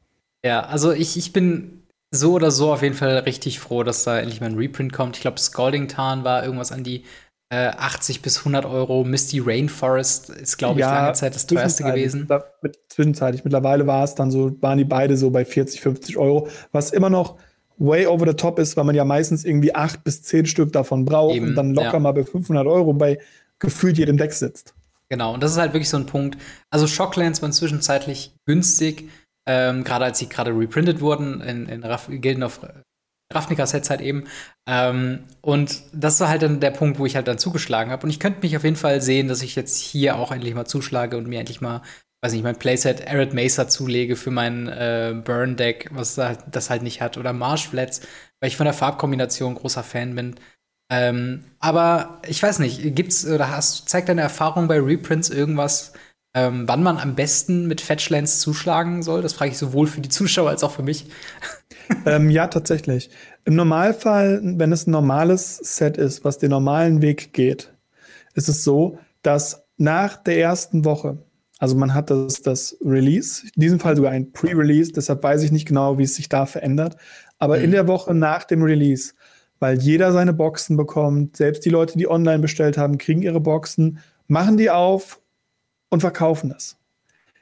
Ja, also ich, ich bin so oder so auf jeden Fall richtig froh, dass da endlich mal ein Reprint kommt. Ich glaube, Scalding Tarn war irgendwas an die äh, 80 bis 100 Euro. Misty Rainforest ist, glaube ich, ja, lange Zeit das teuerste gewesen. Da, mit, zwischenzeitlich. Mittlerweile war es dann so, waren die beide so bei 40, 50 Euro, was immer noch way over the top ist, weil man ja meistens irgendwie acht bis zehn Stück davon braucht Eben, und dann locker ja. mal bei 500 Euro bei gefühlt jedem Deck sitzt. Genau, und das ist halt wirklich so ein Punkt. Also Shocklands waren zwischenzeitlich günstig, ähm, gerade als sie gerade reprintet wurden in, in Raff Gilden of Ravnica-Sets halt eben. Ähm, und das war halt dann der Punkt, wo ich halt dann zugeschlagen habe. Und ich könnte mich auf jeden Fall sehen, dass ich jetzt hier auch endlich mal zuschlage und mir endlich mal weiß nicht, mein Playset Arid Mesa zulege für mein äh, Burn-Deck, was das halt nicht hat, oder Marshflats, weil ich von der Farbkombination großer Fan bin. Ähm, aber ich weiß nicht, gibt's oder hast zeigt deine Erfahrung bei Reprints irgendwas, ähm, wann man am besten mit Fetchlands zuschlagen soll? Das frage ich sowohl für die Zuschauer als auch für mich. *laughs* ähm, ja, tatsächlich. Im Normalfall, wenn es ein normales Set ist, was den normalen Weg geht, ist es so, dass nach der ersten Woche, also man hat das, das Release, in diesem Fall sogar ein Pre-Release, deshalb weiß ich nicht genau, wie es sich da verändert, aber mhm. in der Woche nach dem Release, weil jeder seine Boxen bekommt, selbst die Leute, die online bestellt haben, kriegen ihre Boxen, machen die auf und verkaufen das.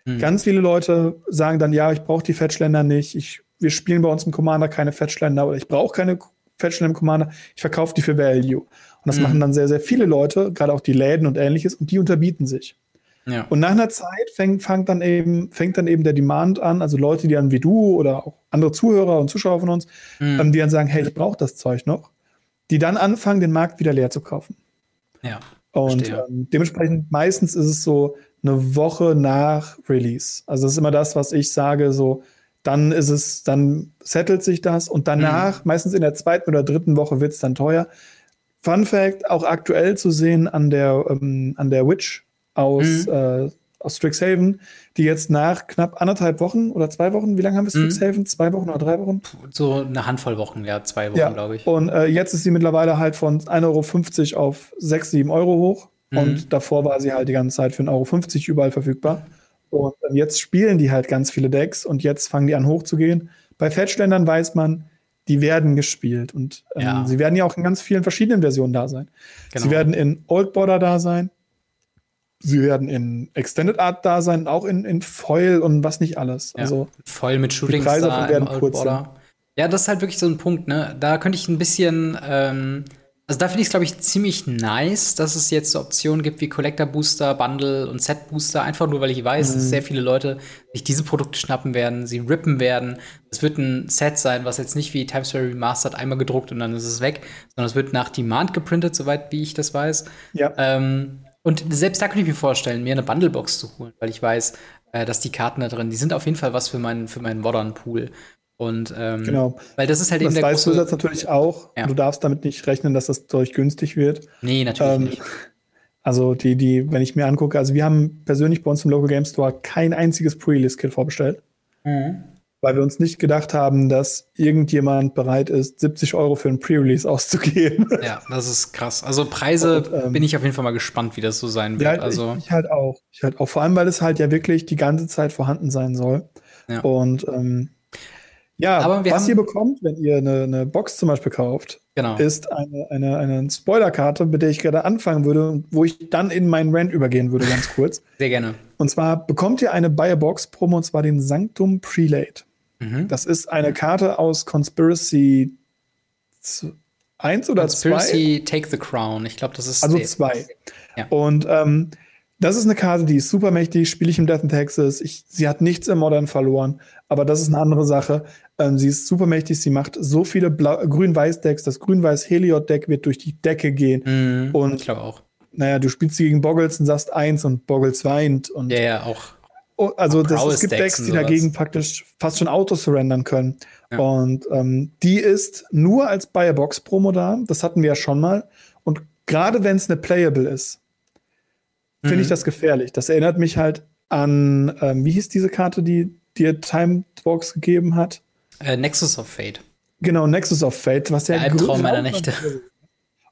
Mhm. Ganz viele Leute sagen dann, ja, ich brauche die Fetchländer nicht, ich, wir spielen bei uns im Commander keine Fetchländer oder ich brauche keine Fetchländer im Commander, ich verkaufe die für Value. Und das mhm. machen dann sehr, sehr viele Leute, gerade auch die Läden und ähnliches, und die unterbieten sich. Ja. Und nach einer Zeit fängt, fängt, dann eben, fängt dann eben der Demand an, also Leute, die dann wie du oder auch andere Zuhörer und Zuschauer von uns, mhm. ähm, die dann sagen, hey, ich brauche das Zeug noch, die dann anfangen, den Markt wieder leer zu kaufen. Ja. Und ähm, dementsprechend meistens ist es so, eine Woche nach Release. Also das ist immer das, was ich sage, so dann ist es, dann settelt sich das und danach, mhm. meistens in der zweiten oder dritten Woche wird es dann teuer. Fun Fact, auch aktuell zu sehen an der, ähm, an der Witch aus, mhm. äh, aus Strixhaven, die jetzt nach knapp anderthalb Wochen oder zwei Wochen, wie lange haben wir mhm. Strixhaven? Mhm. Zwei Wochen oder drei Wochen? So eine Handvoll Wochen, ja, zwei Wochen, ja. glaube ich. Und äh, jetzt ist sie mittlerweile halt von 1,50 Euro auf 6, 7 Euro hoch. Mhm. Und davor war sie halt die ganze Zeit für 1,50 Euro überall verfügbar. Und jetzt spielen die halt ganz viele Decks und jetzt fangen die an hochzugehen. Bei Fetchländern weiß man, die werden gespielt und ähm, ja. sie werden ja auch in ganz vielen verschiedenen Versionen da sein. Genau. Sie werden in Old Border da sein, sie werden in Extended Art da sein, auch in, in Foil und was nicht alles. Ja. Also Foil mit Shooting Star werden Border. Ja, das ist halt wirklich so ein Punkt, ne? Da könnte ich ein bisschen ähm also da finde ich es, glaube ich, ziemlich nice, dass es jetzt so Optionen gibt wie Collector Booster, Bundle und Set Booster, einfach nur, weil ich weiß, mhm. dass sehr viele Leute sich diese Produkte schnappen werden, sie rippen werden. Es wird ein Set sein, was jetzt nicht wie Times Square Remastered einmal gedruckt und dann ist es weg, sondern es wird nach Demand geprintet, soweit wie ich das weiß. Ja. Ähm, und selbst da könnte ich mir vorstellen, mir eine Bundlebox zu holen, weil ich weiß, äh, dass die Karten da drin, die sind auf jeden Fall was für meinen, für meinen Modern Pool. Und ähm, genau. weil das ist halt das eben der weißt große, du jetzt natürlich auch. Ja. Du darfst damit nicht rechnen, dass das Zeug günstig wird. Nee, natürlich ähm, nicht. Also die, die, wenn ich mir angucke, also wir haben persönlich bei uns im Local Game Store kein einziges Pre-Release-Kit vorbestellt. Mhm. Weil wir uns nicht gedacht haben, dass irgendjemand bereit ist, 70 Euro für ein Pre-Release auszugeben. Ja, das ist krass. Also Preise Und, ähm, bin ich auf jeden Fall mal gespannt, wie das so sein wird. Ja, also ich, ich, halt auch. Ich halt auch. Vor allem, weil es halt ja wirklich die ganze Zeit vorhanden sein soll. Ja. Und ähm, ja, Aber was ihr bekommt, wenn ihr eine, eine, Box zum Beispiel kauft, genau. ist eine, eine, eine Spoilerkarte, mit der ich gerade anfangen würde und wo ich dann in meinen Rant übergehen würde, ganz kurz. *laughs* Sehr gerne. Und zwar bekommt ihr eine Buy a Box Promo und zwar den Sanctum Prelate. Mhm. Das ist eine Karte aus Conspiracy 1 oder 2. Conspiracy Take the Crown. Ich glaube, das ist. Also 2. Ja. Und ähm, das ist eine Karte, die ist super mächtig, spiele ich im Death in Texas. Ich, sie hat nichts im Modern verloren, aber das ist eine andere Sache. Ähm, sie ist super mächtig, sie macht so viele Grün-Weiß-Decks. Das Grün-Weiß-Heliod-Deck wird durch die Decke gehen. Mhm, und ich glaube auch. Naja, du spielst sie gegen Boggles und sagst eins und Boggles weint. Und ja, ja, auch. Oh, also das, es gibt Decks, die dagegen praktisch fast schon Auto-surrendern können. Ja. Und ähm, die ist nur als Buy-a-Box-Promo da. Das hatten wir ja schon mal. Und gerade wenn es eine Playable ist, finde mhm. ich das gefährlich. Das erinnert mich halt an, ähm, wie hieß diese Karte, die dir Timebox gegeben hat? Äh, Nexus of Fate. Genau, Nexus of Fate, was ja Der Albtraum meiner Nächte.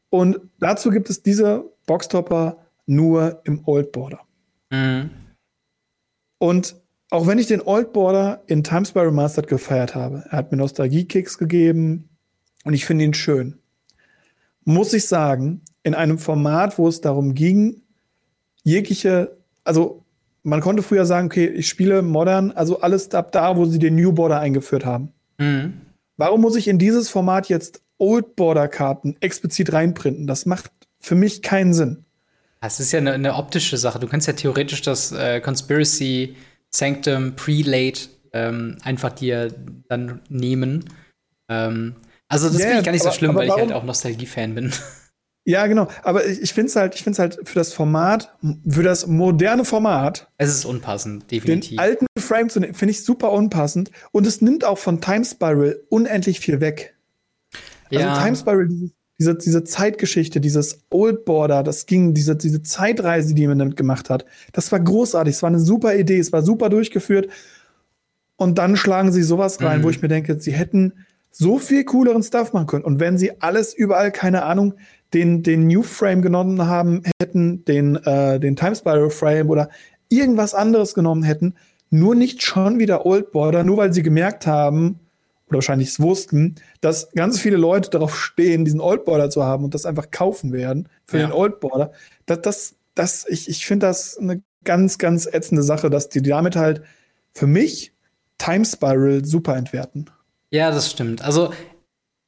Und dazu gibt es diese Boxtopper nur im Old Border. Mhm. Und auch wenn ich den Old Border in Times by Remastered gefeiert habe, er hat mir Nostalgie-Kicks gegeben und ich finde ihn schön, muss ich sagen, in einem Format, wo es darum ging, jegliche, also man konnte früher sagen, okay, ich spiele modern, also alles ab da, wo sie den New Border eingeführt haben. Mhm. Warum muss ich in dieses Format jetzt Old Border Karten explizit reinprinten? Das macht für mich keinen Sinn. Das ist ja eine, eine optische Sache. Du kannst ja theoretisch das äh, Conspiracy Sanctum Prelate ähm, einfach dir dann nehmen. Ähm, also das yeah, finde ich gar nicht aber, so schlimm, weil ich halt auch Nostalgie-Fan bin. *laughs* Ja, genau. Aber ich, finde es halt, ich finde halt für das Format, für das moderne Format. Es ist unpassend, definitiv. Den alten Frame zu nehmen, finde ich super unpassend. Und es nimmt auch von Time Spiral unendlich viel weg. Also ja. Also Time Spiral, dieses, diese, diese Zeitgeschichte, dieses Old Border, das ging, diese, diese Zeitreise, die man damit gemacht hat, das war großartig. Es war eine super Idee, es war super durchgeführt. Und dann schlagen sie sowas rein, mhm. wo ich mir denke, sie hätten so viel cooleren Stuff machen können. Und wenn sie alles überall, keine Ahnung, den, den New Frame genommen haben, hätten, den, äh, den Time Spiral Frame oder irgendwas anderes genommen hätten, nur nicht schon wieder Old Border, nur weil sie gemerkt haben, oder wahrscheinlich es wussten, dass ganz viele Leute darauf stehen, diesen Old Border zu haben und das einfach kaufen werden für ja. den Old Border. Das, das, das, ich, ich finde das eine ganz, ganz ätzende Sache, dass die damit halt für mich Time Spiral super entwerten. Ja, das stimmt. Also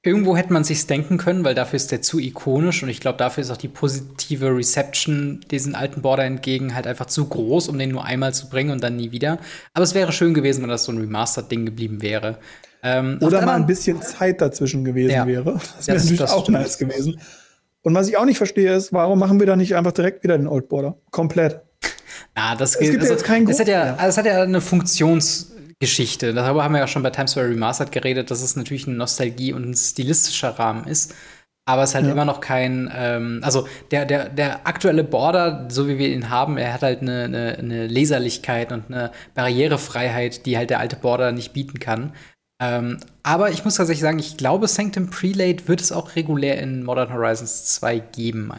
Irgendwo hätte man sich's denken können, weil dafür ist der zu ikonisch und ich glaube, dafür ist auch die positive Reception diesen alten Border entgegen halt einfach zu groß, um den nur einmal zu bringen und dann nie wieder. Aber es wäre schön gewesen, wenn das so ein Remastered-Ding geblieben wäre. Ähm, Oder mal ein bisschen Zeit dazwischen gewesen ja. wäre. Das wäre natürlich das auch stimmt. nice gewesen. Und was ich auch nicht verstehe, ist, warum machen wir da nicht einfach direkt wieder den Old Border? Komplett. Na, das, es gibt also, jetzt keinen Grund. Das hat ja, also das hat ja eine Funktions- Geschichte. Darüber haben wir ja schon bei Times Square Remastered geredet, dass es natürlich eine Nostalgie und ein stilistischer Rahmen ist. Aber es ist halt ja. immer noch kein, ähm, also der, der, der aktuelle Border, so wie wir ihn haben, er hat halt eine, eine, eine Leserlichkeit und eine Barrierefreiheit, die halt der alte Border nicht bieten kann. Ähm, aber ich muss tatsächlich sagen, ich glaube, Sanctum Prelate wird es auch regulär in Modern Horizons 2 geben.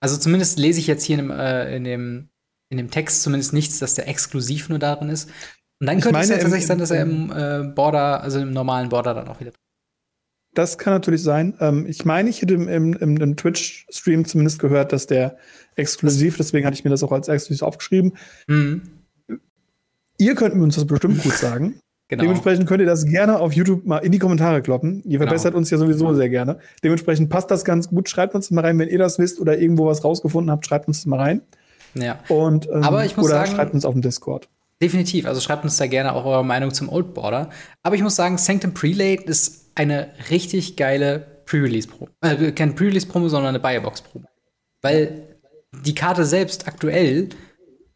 Also zumindest lese ich jetzt hier in dem, äh, in dem, in dem Text zumindest nichts, dass der exklusiv nur darin ist. Und dann könnte es ja tatsächlich sein, dass er im äh, Border, also im normalen Border dann auch wieder. Das kann natürlich sein. Ähm, ich meine, ich hätte im, im, im Twitch-Stream zumindest gehört, dass der exklusiv, deswegen hatte ich mir das auch als exklusiv aufgeschrieben. Mhm. Ihr könnt uns das bestimmt gut sagen. Genau. Dementsprechend könnt ihr das gerne auf YouTube mal in die Kommentare kloppen. Ihr genau. verbessert genau. uns ja sowieso sehr gerne. Dementsprechend passt das ganz gut. Schreibt uns mal rein, wenn ihr das wisst oder irgendwo was rausgefunden habt, schreibt uns das mal rein. Ja. Und, ähm, Aber ich muss oder sagen, schreibt uns auf dem Discord. Definitiv. Also schreibt uns da gerne auch eure Meinung zum Old Border. Aber ich muss sagen, Sanctum Prelate ist eine richtig geile Pre-Release-Promo. Äh, kein Pre-Release-Promo, sondern eine Buyerbox-Promo. Weil die Karte selbst aktuell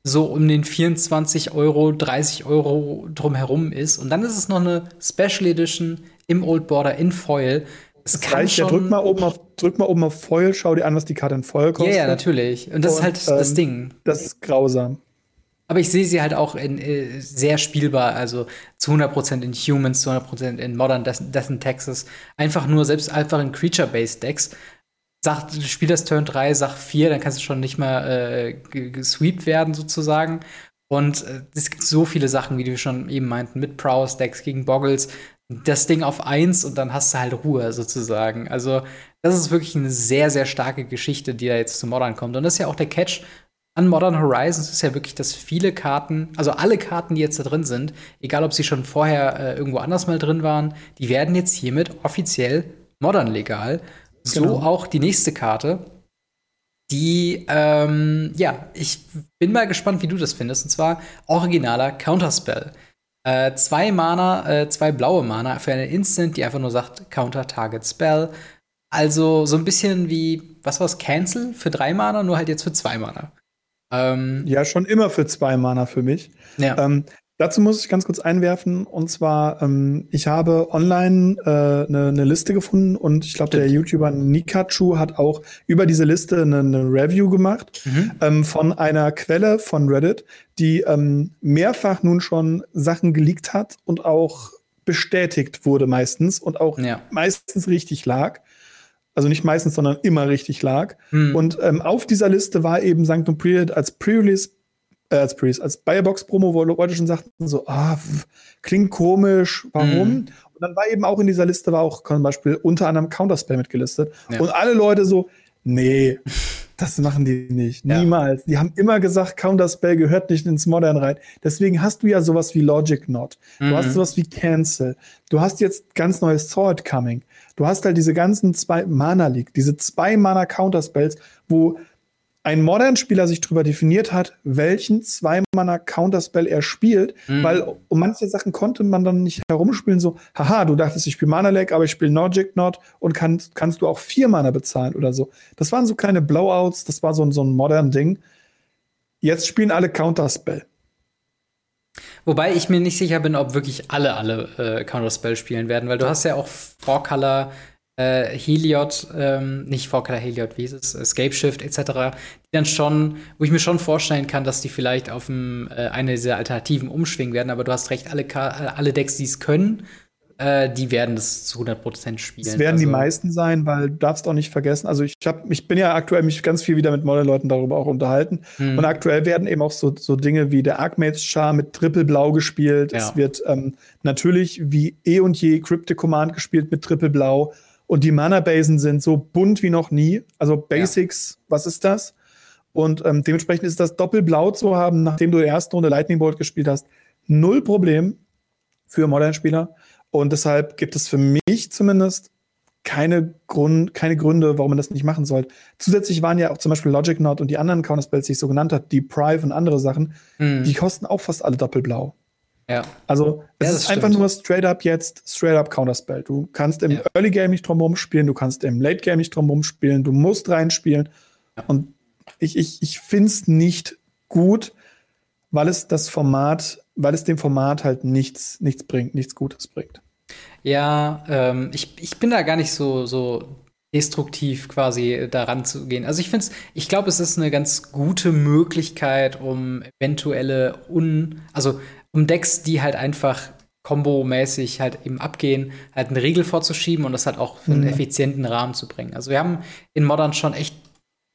so um den 24 Euro, 30 Euro drumherum ist. Und dann ist es noch eine Special Edition im Old Border in Foil. Es das reicht ja, drück mal, oben auf, drück mal oben auf Foil, schau dir an, was die Karte in Foil kostet. Ja, yeah, natürlich. Und das Und, ist halt ähm, das Ding. Das ist grausam. Aber ich sehe sie halt auch in, äh, sehr spielbar, also zu 100% in Humans, zu 100% in Modern Death, Death in Texas. Einfach nur, selbst einfach in Creature-Based Decks. Sag, du spielst das Turn 3, sag 4, dann kannst du schon nicht mehr äh, gesweept werden, sozusagen. Und äh, es gibt so viele Sachen, wie wir schon eben meinten, mit Prowess-Decks gegen Boggles. Das Ding auf 1 und dann hast du halt Ruhe, sozusagen. Also, das ist wirklich eine sehr, sehr starke Geschichte, die da jetzt zu Modern kommt. Und das ist ja auch der Catch an Modern Horizons ist ja wirklich, dass viele Karten, also alle Karten, die jetzt da drin sind, egal ob sie schon vorher äh, irgendwo anders mal drin waren, die werden jetzt hiermit offiziell modern legal. So genau. auch die nächste Karte. Die, ähm, ja, ich bin mal gespannt, wie du das findest. Und zwar originaler Counterspell. Äh, zwei Mana, äh, zwei blaue Mana für eine Instant, die einfach nur sagt Counter Target Spell. Also so ein bisschen wie, was war's, Cancel für drei Mana, nur halt jetzt für zwei Mana. Ähm, ja, schon immer für zwei Mana für mich. Ja. Ähm, dazu muss ich ganz kurz einwerfen, und zwar, ähm, ich habe online eine äh, ne, Liste gefunden und ich glaube, der YouTuber Nikachu hat auch über diese Liste eine ne Review gemacht mhm. ähm, von einer Quelle von Reddit, die ähm, mehrfach nun schon Sachen geleakt hat und auch bestätigt wurde meistens und auch ja. meistens richtig lag also nicht meistens, sondern immer richtig lag. Hm. Und ähm, auf dieser Liste war eben Sanctum Prelate als Pre-Release, äh, als Pre als Buyerbox-Promo, wo Leute schon sagten so, ah, klingt komisch, warum? Hm. Und dann war eben auch in dieser Liste, war auch zum Beispiel unter anderem Counterspell mitgelistet. Ja. Und alle Leute so, nee, *laughs* das machen die nicht. Ja. Niemals. Die haben immer gesagt, Counterspell gehört nicht ins Modern rein. Deswegen hast du ja sowas wie Logic Not. Du mhm. hast sowas wie Cancel. Du hast jetzt ganz neues Sword Coming. Du hast halt diese ganzen zwei Mana League, diese zwei Mana Counterspells, wo ein Modern-Spieler sich darüber definiert hat, welchen Zwei-Mana-Counterspell er spielt, mhm. weil um manche Sachen konnte man dann nicht herumspielen, so, haha, du dachtest, ich spiele Mana-Lag, aber ich spiele Logic Not und kann, kannst du auch vier Mana bezahlen oder so. Das waren so kleine Blowouts, das war so, so ein modern Ding. Jetzt spielen alle Counterspell. Wobei ich mir nicht sicher bin, ob wirklich alle alle äh, Counterspell spielen werden, weil du hast ja auch Four Color äh, Heliod, ähm, nicht Four-Color Heliod, wie ist es, Escape Shift etc., die dann schon, wo ich mir schon vorstellen kann, dass die vielleicht auf ein, äh, eine dieser Alternativen umschwingen werden, aber du hast recht, alle, alle Decks, die es können, äh, die werden das zu 100% spielen. Es werden also. die meisten sein, weil du darfst auch nicht vergessen, also ich, hab, ich bin ja aktuell mich ganz viel wieder mit Modern-Leuten darüber auch unterhalten hm. und aktuell werden eben auch so, so Dinge wie der Archmage's Char mit Triple Blau gespielt, ja. es wird ähm, natürlich wie eh und je Cryptic Command gespielt mit Triple Blau und die Mana-Basen sind so bunt wie noch nie. Also Basics, ja. was ist das? Und ähm, dementsprechend ist das Doppelblau zu haben, nachdem du die erste Runde Lightning Bolt gespielt hast, null Problem für Modern-Spieler. Und deshalb gibt es für mich zumindest keine, Grund, keine Gründe, warum man das nicht machen sollte. Zusätzlich waren ja auch zum Beispiel Logic Knot und die anderen Counterspells, die ich so genannt habe, die Prive und andere Sachen, mhm. die kosten auch fast alle doppelblau. Ja. Also es ja, ist stimmt. einfach nur straight up jetzt, straight up Counterspell. Du kannst im ja. Early Game nicht drum spielen, du kannst im Late Game nicht drum spielen, du musst reinspielen. Ja. Und ich, ich, ich finde es nicht gut, weil es das Format, weil es dem Format halt nichts, nichts bringt, nichts Gutes bringt. Ja, ähm, ich, ich bin da gar nicht so, so destruktiv quasi daran zu gehen. Also ich finde es, ich glaube, es ist eine ganz gute Möglichkeit, um eventuelle un, also um Decks, die halt einfach kombomäßig halt eben abgehen, halt eine Regel vorzuschieben und das halt auch für einen mhm. effizienten Rahmen zu bringen. Also wir haben in Modern schon echt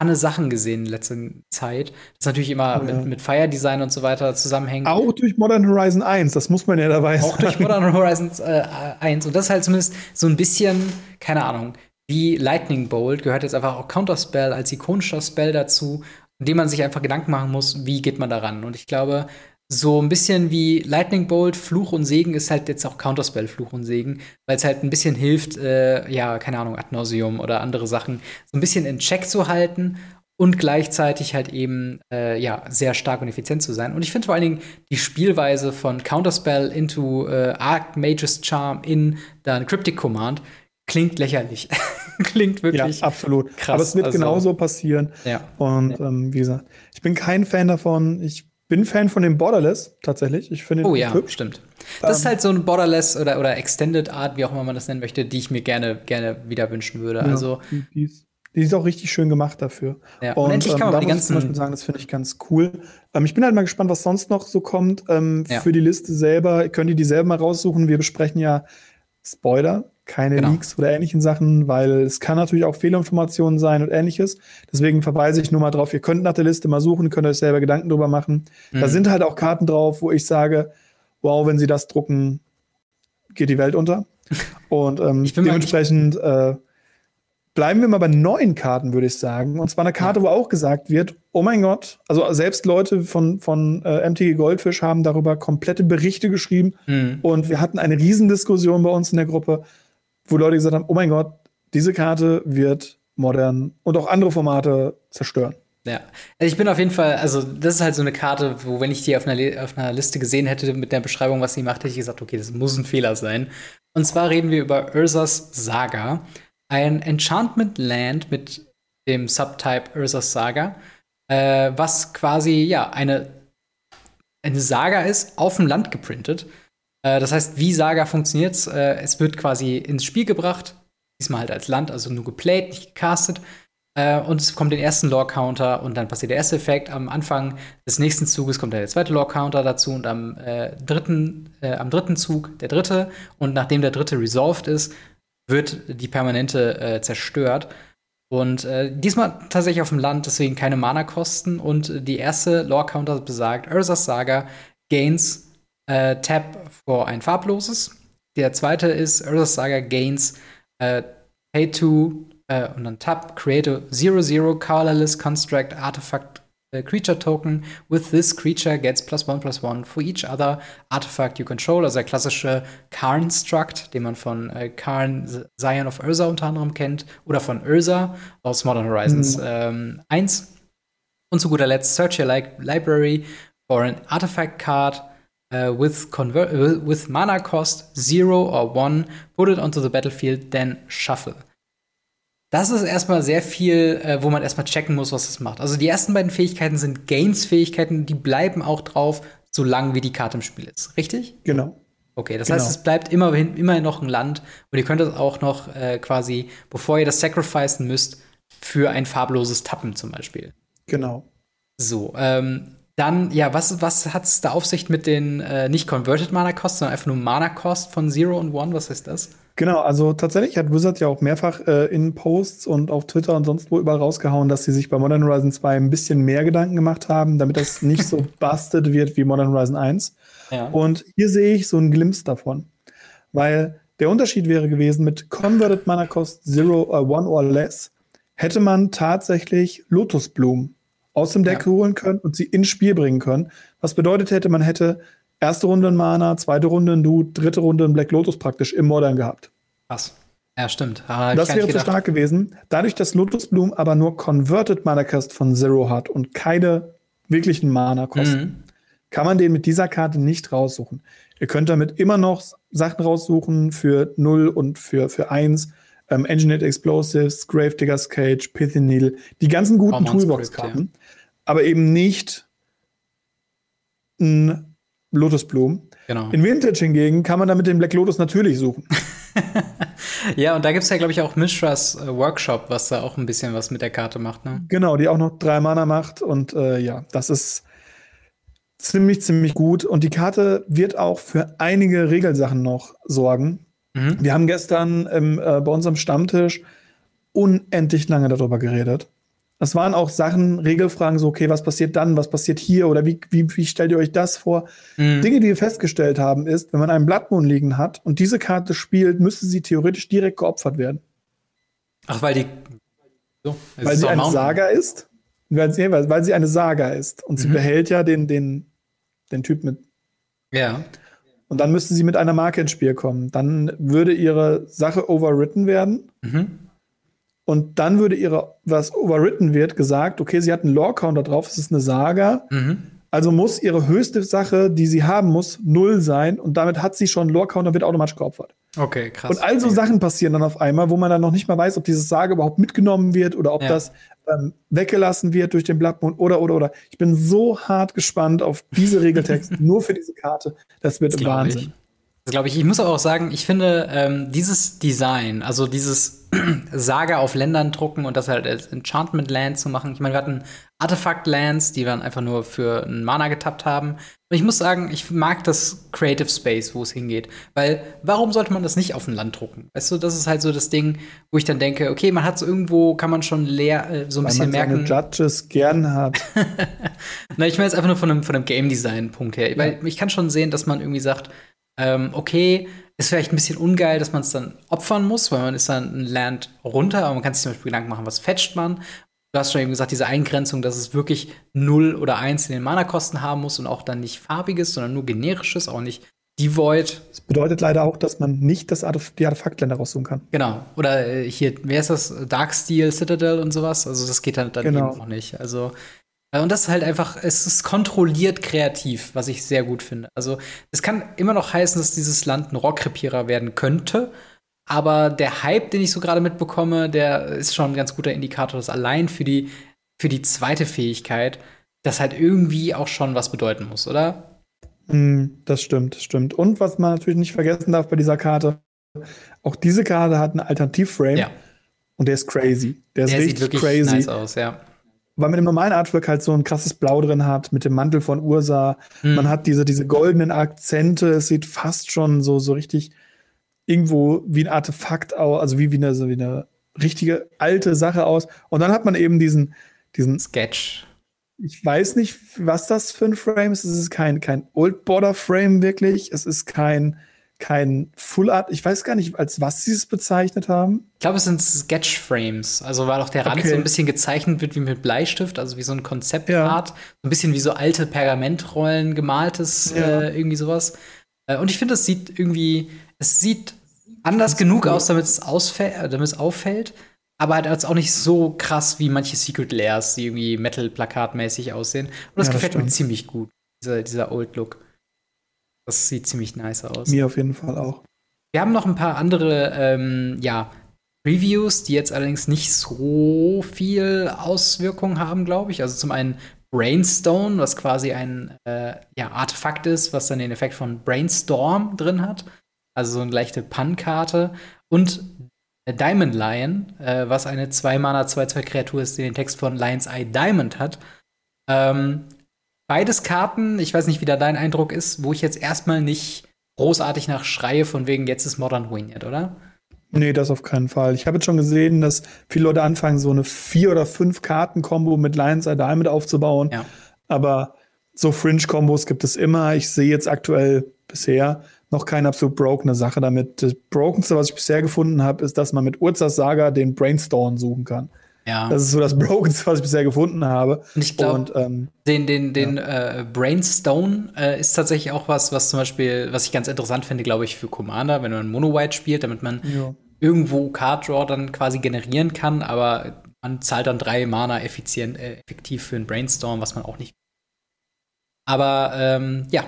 eine Sachen gesehen in letzter Zeit. Das natürlich immer oh, ja. mit, mit Fire Design und so weiter zusammenhängt. Auch durch Modern Horizon 1, das muss man ja dabei sagen. Auch durch Modern Horizon äh, 1. Und das ist halt zumindest so ein bisschen, keine Ahnung, wie Lightning Bolt gehört jetzt einfach auch Counterspell als ikonischer Spell dazu, in dem man sich einfach Gedanken machen muss, wie geht man daran. Und ich glaube, so ein bisschen wie Lightning Bolt, Fluch und Segen ist halt jetzt auch Counterspell, Fluch und Segen, weil es halt ein bisschen hilft, äh, ja, keine Ahnung, Ad nauseum oder andere Sachen so ein bisschen in Check zu halten und gleichzeitig halt eben, äh, ja, sehr stark und effizient zu sein. Und ich finde vor allen Dingen die Spielweise von Counterspell into äh, Archmage's Charm in dann Cryptic Command klingt lächerlich. *laughs* klingt wirklich ja, absolut. krass. Aber es wird also, genauso passieren. Ja. Und ähm, wie gesagt, ich bin kein Fan davon. Ich bin Fan von dem Borderless tatsächlich. Ich finde Oh ja, hübsch. stimmt. Das ähm, ist halt so ein Borderless oder, oder Extended Art, wie auch immer man das nennen möchte, die ich mir gerne, gerne wieder wünschen würde. Ja, also die, ist, die, ist, auch richtig schön gemacht dafür. Ja, und, und endlich kann man ähm, die ganzen zum Beispiel sagen, das finde ich ganz cool. Ähm, ich bin halt mal gespannt, was sonst noch so kommt ähm, ja. für die Liste selber. Könnt ihr die selber mal raussuchen? Wir besprechen ja Spoiler keine genau. Leaks oder ähnlichen Sachen, weil es kann natürlich auch Fehlinformationen sein und ähnliches. Deswegen verweise ich nur mal drauf, ihr könnt nach der Liste mal suchen, könnt euch selber Gedanken drüber machen. Mhm. Da sind halt auch Karten drauf, wo ich sage, wow, wenn sie das drucken, geht die Welt unter. *laughs* Und ähm, dementsprechend äh, bleiben wir mal bei neuen Karten, würde ich sagen. Und zwar eine Karte, ja. wo auch gesagt wird, oh mein Gott, also selbst Leute von, von äh, MTG Goldfish haben darüber komplette Berichte geschrieben. Mhm. Und wir hatten eine Riesendiskussion bei uns in der Gruppe wo Leute gesagt haben, oh mein Gott, diese Karte wird modern und auch andere Formate zerstören. Ja, also ich bin auf jeden Fall, also das ist halt so eine Karte, wo wenn ich die auf einer, auf einer Liste gesehen hätte mit der Beschreibung, was sie macht, hätte ich gesagt, okay, das muss ein Fehler sein. Und zwar reden wir über Ursas Saga, ein Enchantment Land mit dem Subtype Ursas Saga, äh, was quasi ja eine eine Saga ist, auf dem Land geprintet. Äh, das heißt, wie Saga funktioniert, äh, es wird quasi ins Spiel gebracht, diesmal halt als Land, also nur geplayt, nicht gecastet. Äh, und es kommt den ersten Lore-Counter und dann passiert der erste Effekt. Am Anfang des nächsten Zuges kommt der zweite Lore-Counter dazu und am, äh, dritten, äh, am dritten Zug der dritte. Und nachdem der dritte resolved ist, wird die permanente zerstört. Und äh, diesmal tatsächlich auf dem Land, deswegen keine Mana-Kosten. Und die erste Lore-Counter besagt, Ursas Saga gains äh, Tab für ein farbloses. Der zweite ist Earth Saga Gains äh, Pay to äh, und dann Tab Create a Zero Zero Colorless Construct Artifact uh, Creature Token. With this creature gets plus one plus one for each other artifact you control. Also der klassische Karn Struct, den man von äh, Karn Zion of Urza unter anderem kennt oder von Urza aus Modern Horizons mhm. ähm, 1. Und zu guter Letzt, search your li library for an artifact card uh, with, with mana cost 0 or 1, put it onto the battlefield, then shuffle. Das ist erstmal sehr viel, äh, wo man erstmal checken muss, was es macht. Also die ersten beiden Fähigkeiten sind Games-Fähigkeiten, die bleiben auch drauf, solange wie die Karte im Spiel ist. Richtig? Genau. Okay, das Genau. heißt, es bleibt immerhin, immerhin noch ein Land und ihr könnt es auch noch äh, quasi, bevor ihr das sacrificen müsst, für ein farbloses Tappen zum Beispiel. Genau. So, ähm, dann, ja, was, was hat es da auf sich mit den äh, nicht Converted Mana Cost, sondern einfach nur Mana Cost von Zero und One? Was ist das? Genau, also tatsächlich hat Wizard ja auch mehrfach äh, in Posts und auf Twitter und sonst wo überall rausgehauen, dass sie sich bei Modern Horizon 2 ein bisschen mehr Gedanken gemacht haben, damit das nicht so *laughs* busted wird wie Modern Horizon 1. Ja. Und hier sehe ich so einen Glimpse davon. Weil der Unterschied wäre gewesen, mit Converted Mana Cost Zero or One or Less hätte man tatsächlich Lotusblumen aus dem Deck Ja. holen können und sie ins Spiel bringen können. Was bedeutet hätte, man hätte erste Runde ein Mana, zweite Runde ein Dude, dritte Runde ein Black Lotus praktisch im Modern gehabt. Krass. Ja, stimmt. Ah, Das wäre zu stark gewesen. Dadurch, dass Lotusblumen aber nur Converted Mana Cost von Zero hat und keine wirklichen Mana Kosten, Mhm. kann man den mit dieser Karte nicht raussuchen. Ihr könnt damit immer noch Sachen raussuchen für 0 und für, für 1. Ähm, Engineered Explosives, Gravedigger's Cage, Pithy Needle, die ganzen guten Toolbox-Karten, aber eben nicht ein Lotusblumen. Genau. In Vintage hingegen kann man damit den Black Lotus natürlich suchen. *laughs* Ja, und da gibt es ja, glaube ich, auch Mishras äh, Workshop, was da auch ein bisschen was mit der Karte macht, ne? Genau, die auch noch drei Mana macht. Und äh, ja, das ist ziemlich, ziemlich gut. Und die Karte wird auch für einige Regelsachen noch sorgen. Mhm. Wir haben gestern im, äh, bei unserem Stammtisch unendlich lange darüber geredet. Das waren auch Sachen, Regelfragen, so, okay, was passiert dann, was passiert hier oder wie, wie, wie stellt ihr euch das vor? Mhm. Dinge, die wir festgestellt haben, ist, wenn man einen Moon liegen hat und diese Karte spielt, müsste sie theoretisch direkt geopfert werden. Ach, weil die. So, weil ist sie eine Mountain. Saga ist. Weil sie, weil weil sie eine Saga ist. Und sie Mhm. behält ja den, den, den Typ mit. Ja. Und dann müsste sie mit einer Marke ins Spiel kommen. Dann würde ihre Sache overwritten werden. Mhm. Und dann würde ihre, was overwritten wird, gesagt, okay, sie hat einen Lore-Counter drauf, es ist eine Saga. Mhm. Also muss ihre höchste Sache, die sie haben muss, null sein. Und damit hat sie schon Lore-Counter, wird automatisch geopfert. Okay, krass. Und all so Sachen passieren dann auf einmal, wo man dann noch nicht mal weiß, ob diese Sage überhaupt mitgenommen wird oder ob Ja. das ähm, weggelassen wird durch den Moon oder, oder, oder. Ich bin so hart gespannt auf diese Regeltext *laughs* nur für diese Karte. Das wird Das Wahnsinn. Ich. Das glaube ich. Ich muss aber auch sagen, ich finde ähm, dieses Design, also dieses *clears throat* Saga auf Ländern drucken und das halt als Enchantment Land zu machen. Ich meine, wir hatten Artifact Lands, die wir einfach nur für einen Mana getappt haben. Und ich muss sagen, ich mag das Creative Space, wo es hingeht. Weil, warum sollte man das nicht auf ein Land drucken? Weißt du, das ist halt so das Ding, wo ich dann denke, okay, man hat so irgendwo, kann man schon leer, äh, so ein Weil bisschen man merken. Judges gern hat. *laughs* Na, ich meine jetzt einfach nur von einem, von einem Game Design-Punkt her. Weil ich kann schon sehen, dass man irgendwie sagt, ähm, okay, ist vielleicht ein bisschen ungeil, dass man es dann opfern muss, weil man ist dann ein Land runter, aber man kann sich zum Beispiel Gedanken machen, was fetcht man. Du hast schon eben gesagt, diese Eingrenzung, dass es wirklich 0 oder 1 in den Mana-Kosten haben muss und auch dann nicht farbiges, sondern nur generisches, auch nicht Devoid. Das bedeutet leider auch, dass man nicht das Artef die Artefaktländer raussuchen kann. Genau. Oder äh, hier, wer ist das? Darksteel, Citadel und sowas. Also das geht dann, dann Genau. eben auch nicht. Also äh, und das ist halt einfach, es ist kontrolliert kreativ, was ich sehr gut finde. Also es kann immer noch heißen, dass dieses Land ein Rockrepierer werden könnte. Aber der Hype, den ich so gerade mitbekomme, der ist schon ein ganz guter Indikator, dass allein für die, für die zweite Fähigkeit das halt irgendwie auch schon was bedeuten muss, oder? Mm, das stimmt, das stimmt. Und was man natürlich nicht vergessen darf bei dieser Karte, auch diese Karte hat einen Alternativframe Ja. und der ist crazy. Der ist Der sieht richtig wirklich crazy. nice aus, ja. weil man im normalen Artwork halt so ein krasses Blau drin hat mit dem Mantel von Ursa. Mhm. Man hat diese, diese goldenen Akzente. Es sieht fast schon so, so richtig irgendwo wie ein Artefakt aus, also wie, wie, eine, so wie eine richtige alte Sache aus. Und dann hat man eben diesen, diesen, Sketch. ich weiß nicht, was das für ein Frame ist. Es ist kein, kein Old Border Frame wirklich. Es ist kein, kein Full Art. Ich weiß gar nicht, als was sie es bezeichnet haben. Ich glaube, es sind Sketch-Frames. Also, weil auch der Rand Okay. so ein bisschen gezeichnet wird wie mit Bleistift, also wie so ein Konzeptart. Ja. So ein bisschen wie so alte Pergamentrollen gemaltes, Ja. äh, irgendwie sowas. Äh, und ich finde, es sieht irgendwie, es sieht anders genug cool. aus, damit es ausfällt, äh, damit es auffällt. aber halt auch nicht so krass wie manche Secret Layers, die irgendwie Metal-Plakatmäßig aussehen. Und das ja, gefällt das mir ziemlich gut, dieser, dieser Old Look. Das sieht ziemlich nice aus. Mir auf jeden Fall auch. Wir haben noch ein paar andere, ähm, ja, Reviews, die jetzt allerdings nicht so viel Auswirkungen haben, glaube ich. Also zum einen Brainstone, was quasi ein äh, ja, Artefakt ist, was dann den Effekt von Brainstorm drin hat. Also so eine leichte Pun-Karte. Und Diamond Lion, äh, was eine 2-Mana 2-2-Kreatur ist, die den Text von Lion's Eye Diamond hat. Ähm, beides Karten, ich weiß nicht, wie da dein Eindruck ist, wo ich jetzt erstmal nicht großartig nach schreie, von wegen jetzt ist Modern Winged, oder? Nee, das auf keinen Fall. Ich habe jetzt schon gesehen, dass viele Leute anfangen, so eine vier oder fünf Karten-Kombo mit Lions Eye Diamond aufzubauen. Ja. Aber so Fringe-Kombos gibt es immer. Ich sehe jetzt aktuell bisher noch keine absolut brokene Sache damit. Das Brokenste, was ich bisher gefunden habe, ist, dass man mit Urzas Saga den Brainstorm suchen kann. Ja. Das ist so das *laughs* Brokenste, was ich bisher gefunden habe. Und ich glaube, ähm, den, den, den ja. äh, Brainstone äh, ist tatsächlich auch was, was zum Beispiel, was ich ganz interessant finde, glaube ich, für Commander, wenn man Mono-White spielt, damit man ja. irgendwo Card Draw dann quasi generieren kann, aber man zahlt dann drei Mana effizient, äh, effektiv für einen Brainstorm, was man auch nicht. Aber ähm, ja,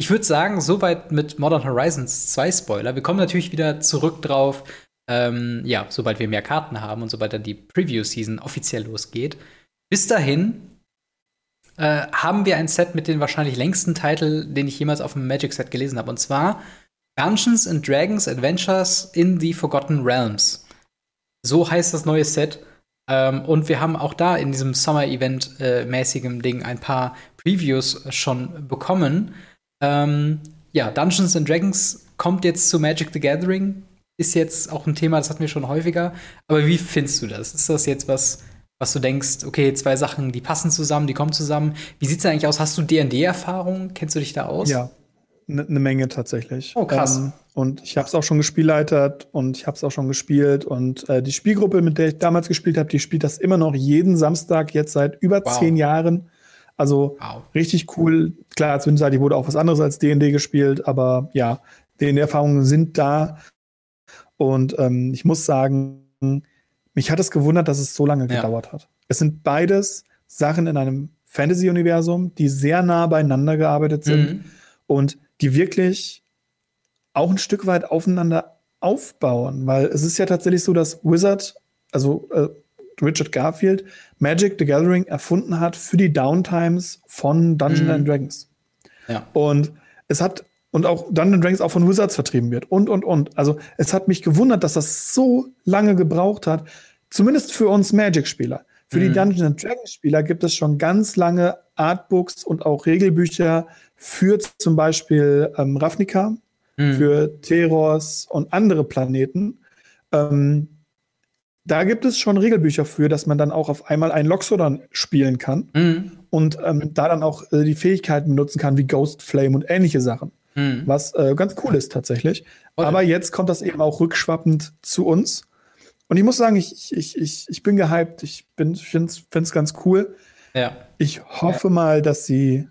ich würde sagen, soweit mit Modern Horizons 2 Spoiler. Wir kommen natürlich wieder zurück drauf, ähm, ja, sobald wir mehr Karten haben und sobald dann die Preview-Season offiziell losgeht. Bis dahin äh, haben wir ein Set mit den wahrscheinlich längsten Titel, den ich jemals auf dem Magic-Set gelesen habe. Und zwar Dungeons and Dragons Adventures in the Forgotten Realms. So heißt das neue Set. Ähm, und wir haben auch da in diesem Summer-Event-mäßigen äh, Ding ein paar Previews schon bekommen. Ähm, ja, Dungeons and Dragons kommt jetzt zu Magic the Gathering. Ist jetzt auch ein Thema, das hatten wir schon häufiger. Aber wie findest du das? Ist das jetzt was, was du denkst, okay, zwei Sachen, die passen zusammen, die kommen zusammen? Wie sieht es eigentlich aus? Hast du DD-Erfahrung? Kennst du dich da aus? Ja, eine ne Menge tatsächlich. Oh, krass. Ähm, und ich habe es auch schon gespielleitert und ich habe es auch schon gespielt. Und äh, die Spielgruppe, mit der ich damals gespielt habe, die spielt das immer noch jeden Samstag, jetzt seit über wow. zehn Jahren. Also wow. richtig cool. Klar, zwischenzeitlich wurde auch was anderes als DD gespielt, aber ja, DD-Erfahrungen sind da. Und ähm, ich muss sagen, mich hat es gewundert, dass es so lange ja. gedauert hat. Es sind beides Sachen in einem Fantasy-Universum, die sehr nah beieinander gearbeitet sind mhm. und die wirklich auch ein Stück weit aufeinander aufbauen, weil es ist ja tatsächlich so, dass Wizard, also äh, Richard Garfield Magic the Gathering erfunden hat für die Downtimes von Dungeons mhm. and Dragons. Ja. Und es hat und auch Dungeons Dragons auch von Wizards vertrieben wird und und und. Also es hat mich gewundert, dass das so lange gebraucht hat, zumindest für uns Magic-Spieler. Für mhm. die Dungeons Dragons-Spieler gibt es schon ganz lange Artbooks und auch Regelbücher für zum Beispiel ähm, Ravnica, mhm. für Teros und andere Planeten. Ähm, da gibt es schon Regelbücher für, dass man dann auch auf einmal einen Loxodon spielen kann mhm. und ähm, da dann auch äh, die Fähigkeiten nutzen kann, wie Ghost Flame und ähnliche Sachen. Mhm. Was äh, ganz cool ist tatsächlich. Okay. Aber jetzt kommt das eben auch rückschwappend zu uns. Und ich muss sagen, ich, ich, ich, ich bin gehypt. Ich, ich finde es ganz cool. Ja. Ich hoffe ja. mal, dass sie,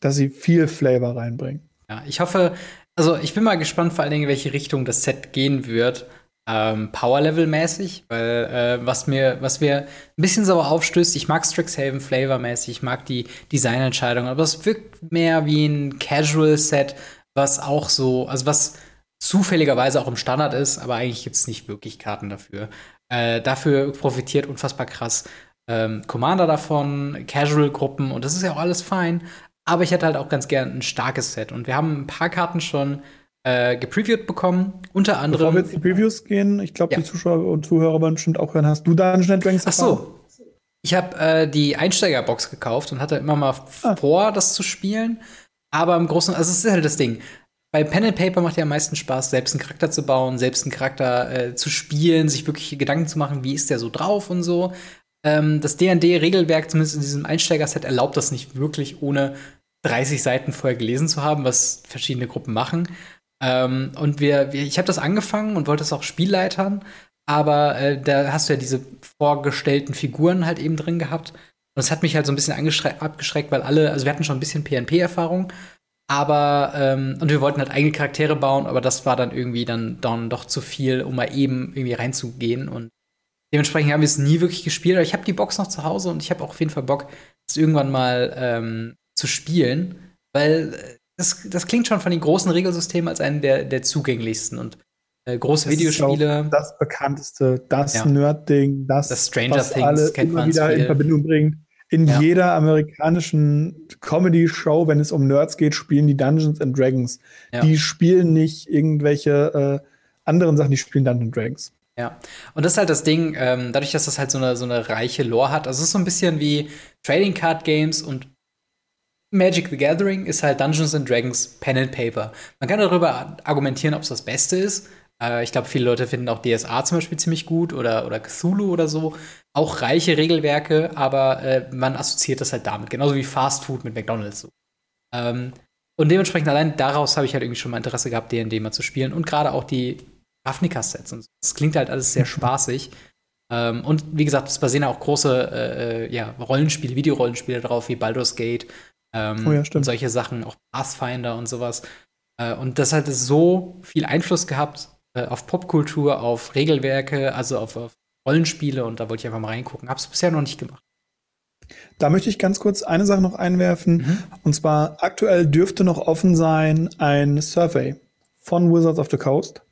dass sie viel Flavor reinbringen. Ja, ich hoffe, also ich bin mal gespannt, vor allen Dingen, in welche Richtung das Set gehen wird ähm, Power-Level-mäßig, weil äh, was mir, was mir ein bisschen sauer aufstößt, ich mag Strixhaven Flavor-mäßig, ich mag die Designentscheidung, aber es wirkt mehr wie ein Casual-Set, was auch so, also was zufälligerweise auch im Standard ist, aber eigentlich gibt es nicht wirklich Karten dafür. Äh, dafür profitiert unfassbar krass ähm, Commander davon, Casual-Gruppen und das ist ja auch alles fein. Aber ich hätte halt auch ganz gern ein starkes Set. Und wir haben ein paar Karten schon äh, gepreviewt bekommen. Unter anderem. Bevor wir jetzt die Previews gehen, ich glaube, ja. die Zuschauer und Zuhörer werden bestimmt auch hören. Hast du Dungeons Dragons Ach so. Ich habe äh, die Einsteigerbox gekauft und hatte immer mal ah. vor, das zu spielen. Aber im Großen, also es ist halt das Ding. Bei Pen and Paper macht ja am meisten Spaß, selbst einen Charakter zu bauen, selbst einen Charakter äh, zu spielen, sich wirklich Gedanken zu machen, wie ist der so drauf und so. Ähm, das D&D-Regelwerk, zumindest in diesem Einsteiger-Set, erlaubt das nicht wirklich, ohne 30 Seiten vorher gelesen zu haben, was verschiedene Gruppen machen. Ähm, und wir, wir ich habe das angefangen und wollte es auch spielleitern, aber äh, da hast du ja diese vorgestellten Figuren halt eben drin gehabt. Und es hat mich halt so ein bisschen abgeschreckt, weil alle, also wir hatten schon ein bisschen PNP-Erfahrung, aber, ähm, und wir wollten halt eigene Charaktere bauen, aber das war dann irgendwie dann, dann doch zu viel, um mal eben irgendwie reinzugehen. Und dementsprechend haben wir es nie wirklich gespielt. Aber ich habe die Box noch zu Hause und ich habe auch auf jeden Fall Bock, es irgendwann mal ähm, zu spielen, weil äh, das, das klingt schon von den großen Regelsystemen als einen der, der zugänglichsten und äh, große das Videospiele. das bekannteste, das ja. Nerd-Ding, das, das Stranger was Things alle kennt immer wieder viel. in Verbindung bringt. In ja. jeder amerikanischen Comedy-Show, wenn es um Nerds geht, spielen die Dungeons and Dragons. Ja. Die spielen nicht irgendwelche äh, anderen Sachen, die spielen Dungeons Dragons. Ja, und das ist halt das Ding, ähm, dadurch, dass das halt so eine, so eine reiche Lore hat. Also es ist so ein bisschen wie Trading Card Games und Magic the Gathering ist halt Dungeons and Dragons Pen and Paper. Man kann darüber argumentieren, ob es das Beste ist. Äh, ich glaube, viele Leute finden auch DSA zum Beispiel ziemlich gut oder, oder Cthulhu oder so. Auch reiche Regelwerke, aber äh, man assoziiert das halt damit. Genauso wie Fast Food mit McDonalds. So. Ähm, und dementsprechend allein daraus habe ich halt irgendwie schon mal Interesse gehabt, D&D mal zu spielen. Und gerade auch die Ravnica-Sets und so. Das klingt halt alles sehr spaßig. ähm, und wie gesagt, es basieren auch große äh, äh, ja, Rollenspiele, Videorollenspiele drauf, wie Baldur's Gate. Ähm, oh ja, und solche Sachen, auch Pathfinder und sowas. Äh, und das hat so viel Einfluss gehabt äh, auf Popkultur, auf Regelwerke, also auf, auf Rollenspiele. Und da wollte ich einfach mal reingucken. Hab's bisher noch nicht gemacht. Da möchte ich ganz kurz eine Sache noch einwerfen. Mhm. Und zwar aktuell dürfte noch offen sein ein Survey von Wizards of the Coast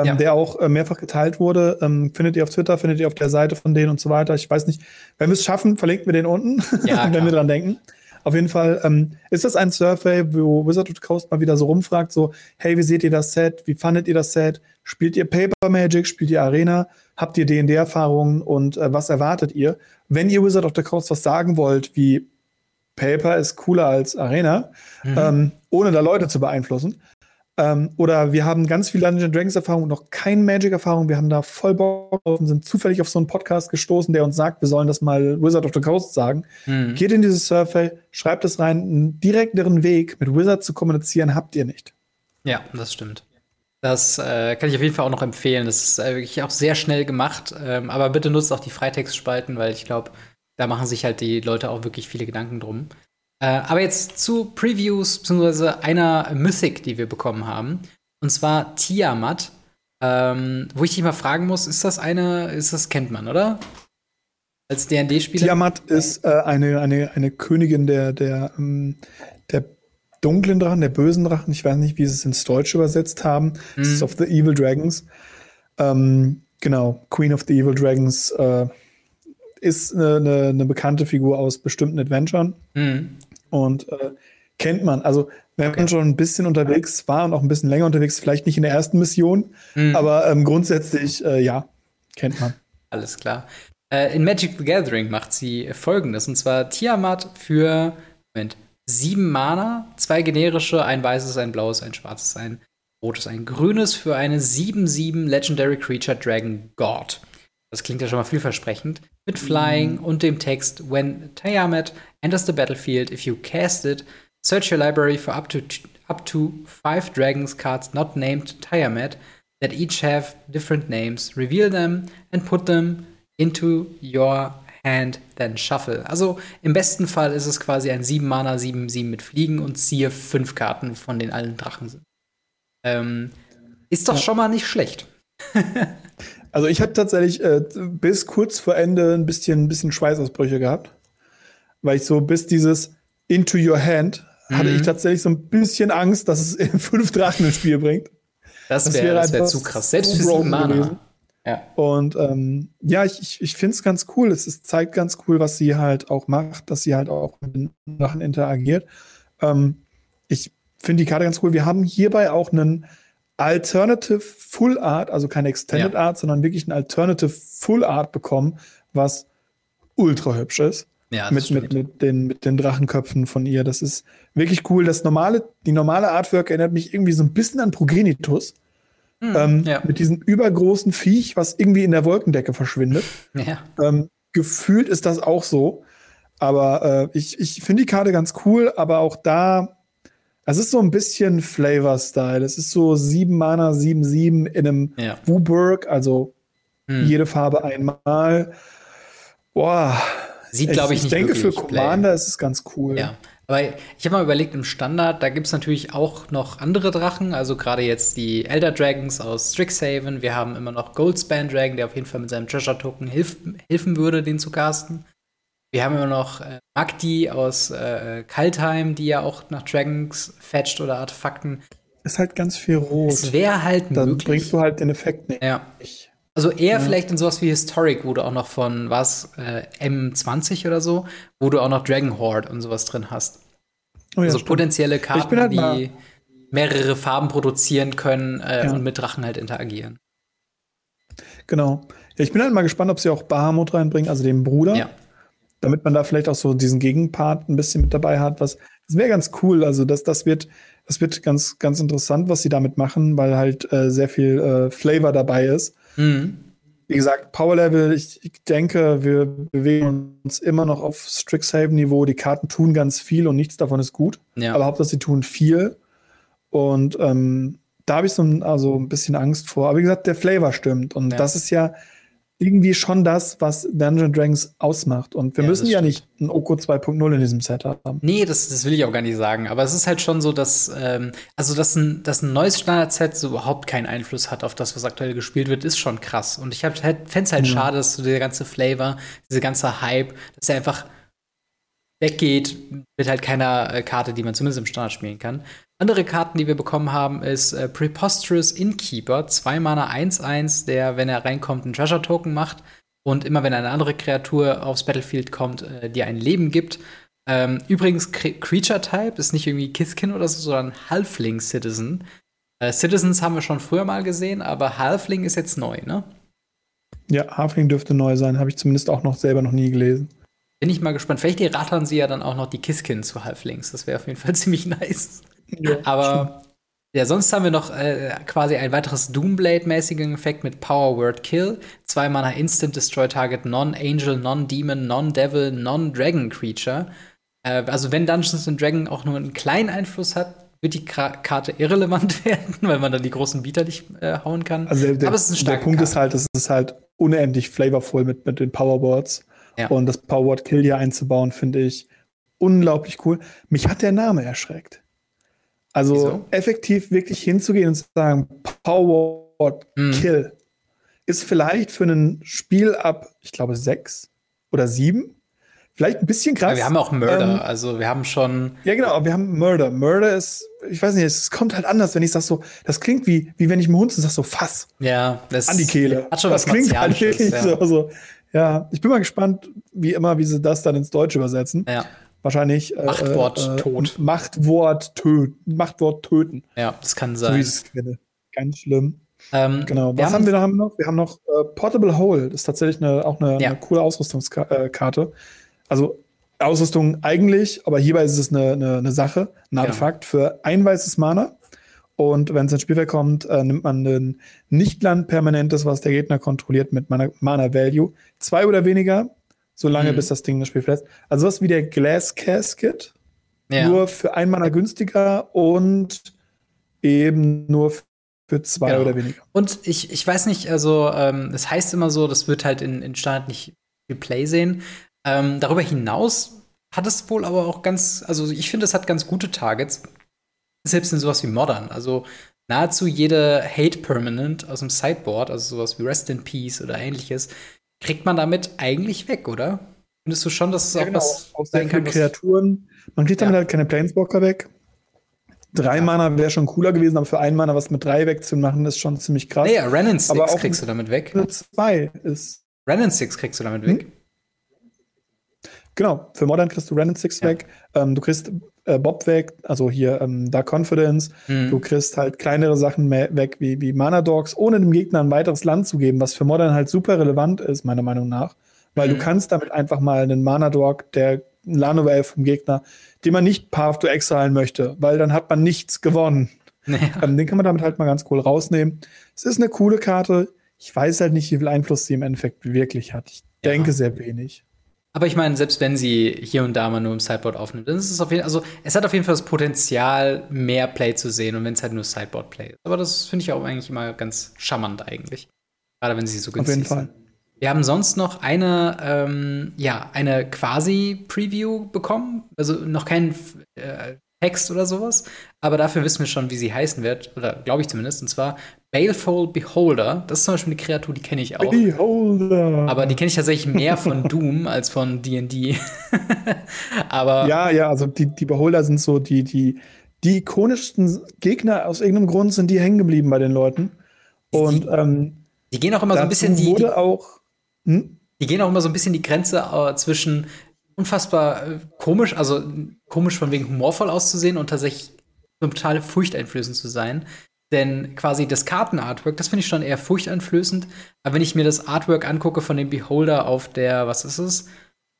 ähm, ja. der auch äh, mehrfach geteilt wurde. Ähm, findet ihr auf Twitter, findet ihr auf der Seite von denen und so weiter. Ich weiß nicht, wenn wir es schaffen, verlinken wir den unten, ja, *laughs* wenn wir dran denken. Auf jeden Fall ähm, ist das ein Survey, wo Wizard of the Coast mal wieder so rumfragt, so, hey, wie seht ihr das Set? Wie fandet ihr das Set? Spielt ihr Paper Magic? Spielt ihr Arena? Habt ihr D&D-Erfahrungen? Und äh, was erwartet ihr? Wenn ihr Wizard of the Coast was sagen wollt, wie Paper ist cooler als Arena, mhm. ähm, ohne da Leute zu beeinflussen, ähm, oder wir haben ganz viel Dungeons Dragons Erfahrung und noch kein Magic Erfahrung. Wir haben da voll Bock drauf und sind zufällig auf so einen Podcast gestoßen, der uns sagt, wir sollen das mal Wizard of the Coast sagen. Mhm. Geht in dieses Survey, schreibt es rein. Einen direkteren Weg mit Wizard zu kommunizieren habt ihr nicht. Ja, das stimmt. Das äh, kann ich auf jeden Fall auch noch empfehlen. Das ist äh, wirklich auch sehr schnell gemacht. Ähm, aber bitte nutzt auch die Freitextspalten, weil ich glaube, da machen sich halt die Leute auch wirklich viele Gedanken drum. Äh, aber jetzt zu Previews, beziehungsweise einer Mythic, die wir bekommen haben. Und zwar Tiamat. Ähm, wo ich dich mal fragen muss, ist das eine, ist das kennt man, oder? Als D&D-Spieler? Tiamat ist äh, eine, eine, eine Königin der, der, ähm, der dunklen Drachen, der bösen Drachen. Ich weiß nicht, wie sie es ins Deutsche übersetzt haben. Mhm. Das ist of the Evil Dragons. Ähm, genau, Queen of the Evil Dragons äh, ist eine, eine, eine, bekannte Figur aus bestimmten Adventuren. Mhm. Und äh, kennt man. Also, wenn man schon ein bisschen unterwegs war und auch ein bisschen länger unterwegs, vielleicht nicht in der ersten Mission, mhm. aber ähm, grundsätzlich, äh, ja, kennt man. Alles klar. Äh, in Magic the Gathering macht sie folgendes: Und zwar Tiamat für Moment, sieben Mana, zwei generische, ein weißes, ein blaues, ein schwarzes, ein rotes, ein grünes für eine 7-7 Legendary Creature Dragon God. Das klingt ja schon mal vielversprechend. Mit Flying mm. und dem Text When Tiamat enters the battlefield, if you cast it, search your library for up to up to five dragons cards not named Tiamat that each have different names. Reveal them and put them into your hand, then shuffle. Also im besten Fall ist es quasi ein 7 Mana 7-7 mit Fliegen und ziehe fünf Karten von den allen Drachen sind. Ähm, ist doch ja. schon mal nicht schlecht. *laughs* Also ich habe tatsächlich äh, bis kurz vor Ende ein bisschen, ein bisschen Schweißausbrüche gehabt, weil ich so bis dieses Into Your Hand mhm. hatte ich tatsächlich so ein bisschen Angst, dass es fünf Drachen ins Spiel bringt. Das wäre wär, wär zu krass, selbst für sieben Mana. Ja. Und ähm, ja, ich, ich, ich finde es ganz cool. Es ist, zeigt ganz cool, was sie halt auch macht, dass sie halt auch mit den Drachen interagiert. Ähm, ich finde die Karte ganz cool. Wir haben hierbei auch einen Alternative Full Art, also keine Extended ja. Art, sondern wirklich ein Alternative Full Art bekommen, was ultra hübsch ist. Ja, mit, mit, mit, den, mit den Drachenköpfen von ihr. Das ist wirklich cool. Das normale, die normale Artwork erinnert mich irgendwie so ein bisschen an Progenitus. Hm, ähm, ja. Mit diesem übergroßen Viech, was irgendwie in der Wolkendecke verschwindet. *laughs* Ja. Ähm, gefühlt ist das auch so. Aber äh, ich, ich finde die Karte ganz cool, aber auch da es ist so ein bisschen Flavor-Style. Es ist so 7 Mana, 7, 7 in einem ja. Wuburg, also hm. jede Farbe einmal. Boah. Sieht, glaube ich, ich, nicht denke, für Commander play. ist es ganz cool. Ja. Aber ich habe mal überlegt, im Standard, da gibt es natürlich auch noch andere Drachen, also gerade jetzt die Elder Dragons aus Strixhaven. Wir haben immer noch Goldspan Dragon, der auf jeden Fall mit seinem Treasure Token hilf helfen würde, den zu casten. Wir haben immer noch äh, Magdi aus äh, Kaltheim, die ja auch nach Dragons fetcht oder Artefakten. Ist halt ganz viel rot. Es wäre halt Dann möglich. bringst du halt den Effekt nicht. Ja. Also eher vielleicht in sowas wie Historic, wo du auch noch von was äh, M20 oder so, wo du auch noch Dragon Horde und sowas drin hast. Oh ja, also stimmt. potenzielle Karten, halt die mehrere Farben produzieren können äh, Ja. und mit Drachen halt interagieren. Genau. Ja, ich bin halt mal gespannt, ob sie auch Bahamut reinbringen, also den Bruder. Ja. Damit man da vielleicht auch so diesen Gegenpart ein bisschen mit dabei hat, was das wäre ganz cool. Also das, das wird, das wird ganz, ganz interessant, was sie damit machen, weil halt äh, sehr viel äh, Flavor dabei ist. Mhm. Wie gesagt, Power Level, ich, ich denke, wir bewegen uns immer noch auf Strixhaven-Niveau. Die Karten tun ganz viel und nichts davon ist gut. Ja. Aber Hauptsache, sie tun viel. Und ähm, da habe ich so ein, also ein bisschen Angst vor. Aber wie gesagt, der Flavor stimmt. Und Ja. das ist ja irgendwie schon das, was Dungeon Dragons ausmacht. Und wir Ja, müssen ja stimmt. nicht ein Oko 2.0 in diesem Set haben. Nee, das, das will ich auch gar nicht sagen. Aber es ist halt schon so, dass, ähm, also dass ein, dass ein neues Standard-Set so überhaupt keinen Einfluss hat auf das, was aktuell gespielt wird, ist schon krass. Und ich fände es halt schade, dass so der ganze Flavor, diese ganze Hype, dass er einfach weggeht mit halt keiner äh, Karte, die man zumindest im Standard spielen kann. Andere Karten, die wir bekommen haben, ist äh, Preposterous Innkeeper, 2 Mana 1-1, der, wenn er reinkommt, einen Treasure Token macht und immer wenn eine andere Kreatur aufs Battlefield kommt, äh, dir ein Leben gibt. Ähm, übrigens, Cre Creature Type ist nicht irgendwie Kiskin oder so, sondern Halfling Citizen. Äh, Citizens haben wir schon früher mal gesehen, aber Halfling ist jetzt neu, ne? Ja, Halfling dürfte neu sein, habe ich zumindest auch noch selber noch nie gelesen. Bin ich mal gespannt. Vielleicht rattern sie ja dann auch noch die Kiskin zu Halflings. Das wäre auf jeden Fall *laughs* ziemlich nice. Ja, Aber ja, sonst haben wir noch äh, quasi ein weiteres Doomblade-mäßigen Effekt mit Power Word Kill. Zwei Mana Instant Destroy Target Non-Angel, Non-Demon, Non-Devil, Non-Dragon Creature. Äh, also wenn Dungeons and Dragon auch nur einen kleinen Einfluss hat, wird die Karte irrelevant *laughs* werden, weil man dann die großen Bieter nicht äh, hauen kann. Also der, Aber es ist eine der Punkt Karte. ist halt, es ist halt unendlich flavorvoll mit, mit den Powerboards. Ja. Und das Powerboard Kill hier einzubauen, finde ich unglaublich cool. Mich hat der Name erschreckt. Also Wieso? effektiv wirklich hinzugehen und zu sagen, Powerboard Hm. Kill ist vielleicht für ein Spiel ab, ich glaube, sechs oder sieben. Vielleicht ein bisschen krass. Ja, wir haben auch Murder, Ähm, also wir haben schon. ja, genau, wir haben Murder. Murder ist, ich weiß nicht, es kommt halt anders, wenn ich sag so, das klingt wie, wie wenn ich einem Hund sag so, Fass Ja, das an die Kehle. Hat schon das was klingt halt wirklich ja. so, so. Ja, ich bin mal gespannt, wie immer, wie sie das dann ins Deutsche übersetzen. Ja, Wahrscheinlich. äh, Machtwort äh, tot. Machtwort töten. Machtwort töten. ja, das kann So sein. kenne. Ganz schlimm. Ähm, Genau. Was haben wir noch? Wir haben noch äh, Portable Hole. Das ist tatsächlich eine, auch eine, Ja. eine coole Ausrüstungskarte. Also Ausrüstung eigentlich, aber hierbei ist es eine, eine, eine Sache, ein. Artefakt für ein weißes Mana. Und wenn es ins Spielfeld kommt, äh, nimmt man ein Nicht-Land-Permanentes, was der Gegner kontrolliert, mit Mana, Mana Value. Zwei oder weniger, solange Mhm. bis das Ding das Spiel verlässt. Also was wie der Glass Casket, Ja. nur für ein Mana günstiger und eben nur für zwei Genau. oder weniger. Und ich, ich weiß nicht, also ähm, es heißt immer so, das wird halt in, in Standard nicht viel Play sehen. Ähm, darüber hinaus hat es wohl aber auch ganz, also ich finde, es hat ganz gute Targets. Selbst in sowas wie Modern. Also nahezu jede Hate Permanent aus dem Sideboard, also sowas wie Rest in Peace oder ähnliches, kriegt man damit eigentlich weg, oder? Findest du schon, dass es Ja, auch genau, was sehr sein kann, Kreaturen. Man kriegt damit Ja. halt keine Planeswalker weg. Drei Mana wäre schon cooler gewesen, aber für ein Mana was mit drei wegzumachen, ist schon ziemlich krass. Six Aber auch- kriegst du damit weg. Zwei ist. Renin Six kriegst du damit Hm? weg. Genau, für Modern kriegst du Six Ja. weg. Ähm, du kriegst äh, Bob weg, also hier ähm, Dark Confidence. Mhm. Du kriegst halt kleinere Sachen weg, wie, wie Mana Dogs, ohne dem Gegner ein weiteres Land zu geben, was für Modern halt super relevant ist, meiner Meinung nach. Weil Mhm. du kannst damit einfach mal einen Mana Dog, der Lano Wave vom Gegner, den man nicht Path to exilen möchte, weil dann hat man nichts gewonnen. *laughs* Ja. Ähm, den kann man damit halt mal ganz cool rausnehmen. Es ist eine coole Karte. Ich weiß halt nicht, wie viel Einfluss sie im Endeffekt wirklich hat. Ich Ja. denke sehr wenig. Aber ich meine, selbst wenn sie hier und da mal nur im Sideboard aufnimmt, dann ist es auf jeden also es hat auf jeden Fall das Potenzial, mehr Play zu sehen und wenn es halt nur Sideboard Play ist. Aber das finde ich auch eigentlich immer ganz charmant eigentlich. Gerade wenn sie so Auf günstig jeden Fall. sind. Wir haben sonst noch eine, ähm, ja, eine quasi-Preview bekommen. Also noch kein äh, Text oder sowas. Aber dafür wissen wir schon, wie sie heißen wird. Oder glaube ich zumindest. Und zwar Baleful Beholder. Das ist zum Beispiel eine Kreatur, die kenne ich auch. Beholder. Aber die kenne ich tatsächlich mehr von *laughs* Doom als von D&D. *laughs* aber Ja, ja, also die, die Beholder sind so die, die, die ikonischsten Gegner aus irgendeinem Grund sind die hängen geblieben bei den Leuten. Und die, ähm, die gehen auch immer so ein bisschen die, die auch hm? Die gehen auch immer so ein bisschen die Grenze äh, zwischen unfassbar äh, komisch, also komisch von wegen humorvoll auszusehen und tatsächlich total furchteinflößend zu sein. Denn quasi das Kartenartwork, das finde ich schon eher furchteinflößend. Aber wenn ich mir das Artwork angucke von dem Beholder auf der, was ist es?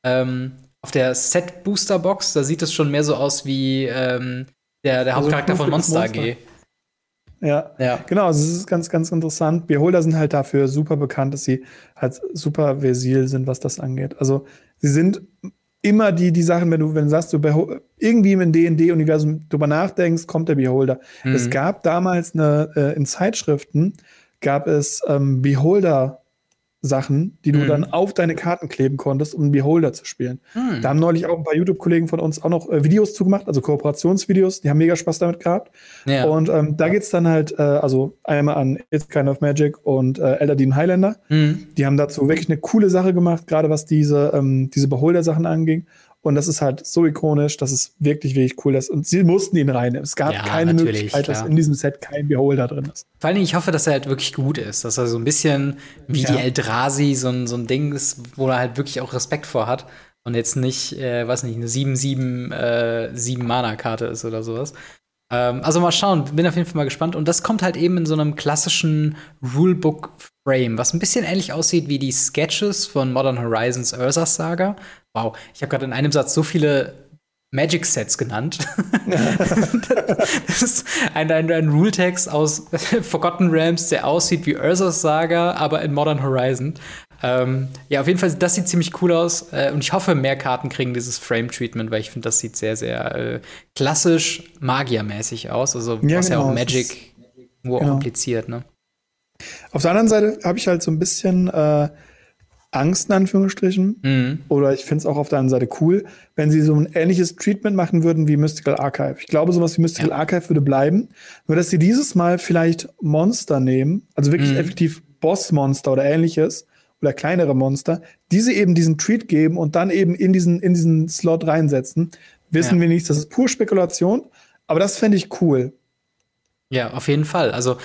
Ähm, auf der Set Booster Box, da sieht es schon mehr so aus wie ähm, der, der also Hauptcharakter von Monster, Monster AG. Ja, ja. genau. Also es ist ganz, ganz interessant. Beholder sind halt dafür super bekannt, dass sie halt super versil sind, was das angeht. Also sie sind immer die, die Sachen, wenn du, wenn du sagst, du irgendwie im D&D-Universum drüber nachdenkst, kommt der Beholder. Mhm. Es gab damals eine, äh, in Zeitschriften gab es ähm, Beholder Sachen, die du mhm. dann auf deine Karten kleben konntest, um einen Beholder zu spielen. Mhm. Da haben neulich auch ein paar YouTube-Kollegen von uns auch noch äh, Videos zugemacht, also Kooperationsvideos, die haben mega Spaß damit gehabt. Ja. Und ähm, da geht's dann halt, äh, also einmal an It's Kind of Magic und äh, Elder Highlander. Mhm. Die haben dazu wirklich eine coole Sache gemacht, gerade was diese, ähm, diese Beholder-Sachen anging. Und das ist halt so ikonisch, dass es wirklich, wirklich cool ist. Und sie mussten ihn reinnehmen. Es gab ja, keine Möglichkeit, klar. dass in diesem Set kein Beholder drin ist. Vor allem, ich hoffe, dass er halt wirklich gut ist. Dass er so ein bisschen wie ja. die Eldrazi so ein, so ein Ding ist, wo er halt wirklich auch Respekt vor hat. Und jetzt nicht, äh, weiß nicht, eine 7-7 äh, 7 Mana-Karte ist oder sowas. Ähm, also mal schauen, bin auf jeden Fall mal gespannt. Und das kommt halt eben in so einem klassischen Rulebook-Frame, was ein bisschen ähnlich aussieht wie die Sketches von Modern Horizons Ursa's Saga. Wow, ich habe gerade in einem Satz so viele Magic Sets genannt. *laughs* das ist ein, ein, ein Rule-Text aus *laughs* Forgotten Realms, der aussieht wie Ursa's Saga, aber in Modern Horizon. Ähm, ja, auf jeden Fall, das sieht ziemlich cool aus. Äh, und ich hoffe, mehr Karten kriegen dieses Frame-Treatment, weil ich finde, das sieht sehr, sehr äh, klassisch magiermäßig aus. Also, ja, was genau, ja auch Magic nur genau. kompliziert, ne? Auf der anderen Seite habe ich halt so ein bisschen äh, Angst, in Anführungsstrichen. Mhm. Oder ich finde es auch auf der anderen Seite cool, wenn sie so ein ähnliches Treatment machen würden wie Mystical Archive. Ich glaube, sowas wie Mystical ja. Archive würde bleiben. Nur, dass sie dieses Mal vielleicht Monster nehmen, also wirklich mhm. effektiv Bossmonster oder ähnliches oder kleinere Monster, diese eben diesen Treat geben und dann eben in diesen, in diesen Slot reinsetzen. Wissen ja. wir nicht, das ist pure Spekulation, aber das fände ich cool. Ja, auf jeden Fall. Also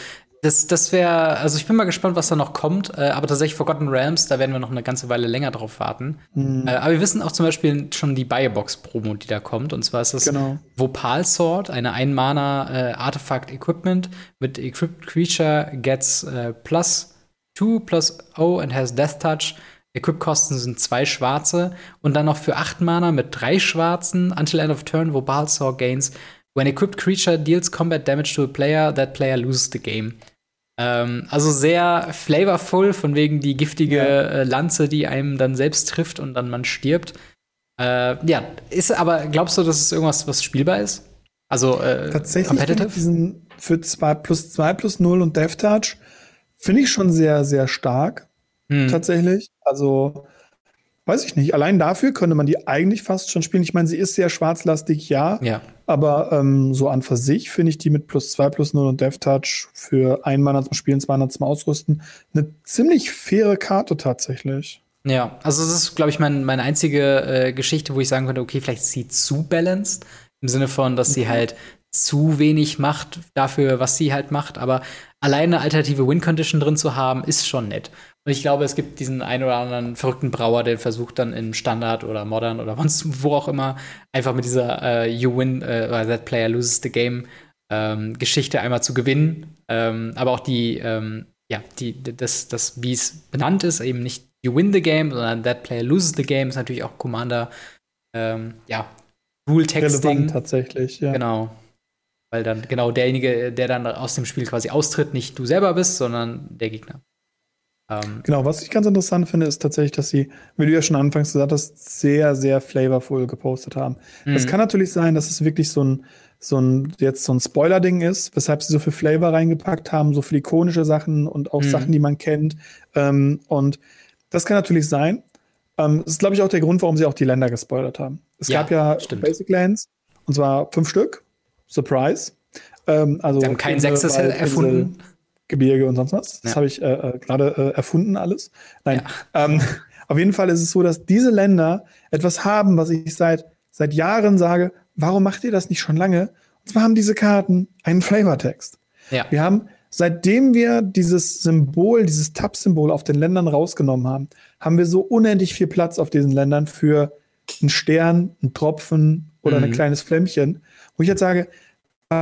das, das wäre, also ich bin mal gespannt, was da noch kommt. Äh, aber tatsächlich Forgotten Realms, da werden wir noch eine ganze Weile länger drauf warten. Mhm. Äh, aber wir wissen auch zum Beispiel schon die Biobox-Promo, die da kommt. Und zwar ist das genau. Vopal Sword, eine Ein-Mana äh, Artifact Equipment mit Equipped Creature gets äh, plus 2 plus O and has Death Touch. Equip-Kosten sind zwei schwarze und dann noch für acht Mana mit drei schwarzen until end of turn, Vopal Sword gains When equipped creature deals combat damage to a player, that player loses the game. Ähm, also sehr flavorful, von wegen die giftige ja. äh, Lanze, die einem dann selbst trifft und dann man stirbt. Äh, ja, ist aber, glaubst du, dass es irgendwas, was spielbar ist? Also äh, Tatsächlich competitive? diesen für 2 plus 2 plus 0 und Death Touch finde ich schon sehr, sehr stark. Hm. Tatsächlich. Also weiß ich nicht. Allein dafür könnte man die eigentlich fast schon spielen. Ich meine, sie ist sehr schwarzlastig, ja. Ja. Aber ähm, so an für sich finde ich die mit plus 2, plus 0 und Death Touch für ein Mana zum Spielen, zwei Mana zum Ausrüsten eine ziemlich faire Karte tatsächlich. Ja, also das ist, glaube ich, mein, meine einzige äh, Geschichte, wo ich sagen könnte, okay, vielleicht ist sie zu balanced. Im Sinne von, dass sie mhm. halt zu wenig macht dafür, was sie halt macht. Aber alleine alternative Win-Condition drin zu haben, ist schon nett. Und ich glaube, es gibt diesen einen oder anderen verrückten Brauer, der versucht dann in Standard oder Modern oder *laughs* sonst wo auch immer einfach mit dieser äh, You win äh, oder That Player loses the game ähm, Geschichte einmal zu gewinnen. Ähm, aber auch die, ähm, ja, die, das, das wie es benannt ist, eben nicht You win the game, sondern That Player loses the game ist natürlich auch Commander, ähm, ja, Rule-Texting. tatsächlich, ja. Genau. Weil dann genau derjenige, der dann aus dem Spiel quasi austritt, nicht du selber bist, sondern der Gegner. Ähm, genau, was ich ganz interessant finde, ist tatsächlich, dass sie, wie du ja schon anfangs gesagt hast, sehr, sehr flavorful gepostet haben. Es mhm. kann natürlich sein, dass es wirklich so ein, so ein, jetzt so ein Spoiler-Ding ist, weshalb sie so viel Flavor reingepackt haben, so viele ikonische Sachen und auch mhm. Sachen, die man kennt. Ähm, und Das kann natürlich sein. Ähm, das ist, glaube ich, auch der Grund, warum sie auch die Länder gespoilert haben. Es Ja, gab ja stimmt. Basic Lands, und zwar fünf Stück. Surprise. Ähm, also Sie haben kein sechstes erfunden. Gebirge und sonst was. Das Ja. habe ich äh, äh, gerade äh, erfunden, alles. Nein. Ähm, auf jeden Fall ist es so, dass diese Länder etwas haben, was ich seit, seit Jahren sage, warum macht ihr das nicht schon lange? Und zwar haben diese Karten einen Flavortext. Ja. Wir haben, seitdem wir dieses Symbol, dieses Tab-Symbol auf den Ländern rausgenommen haben, haben wir so unendlich viel Platz auf diesen Ländern für einen Stern, einen Tropfen oder Mhm. ein kleines Flämmchen, wo ich jetzt sage,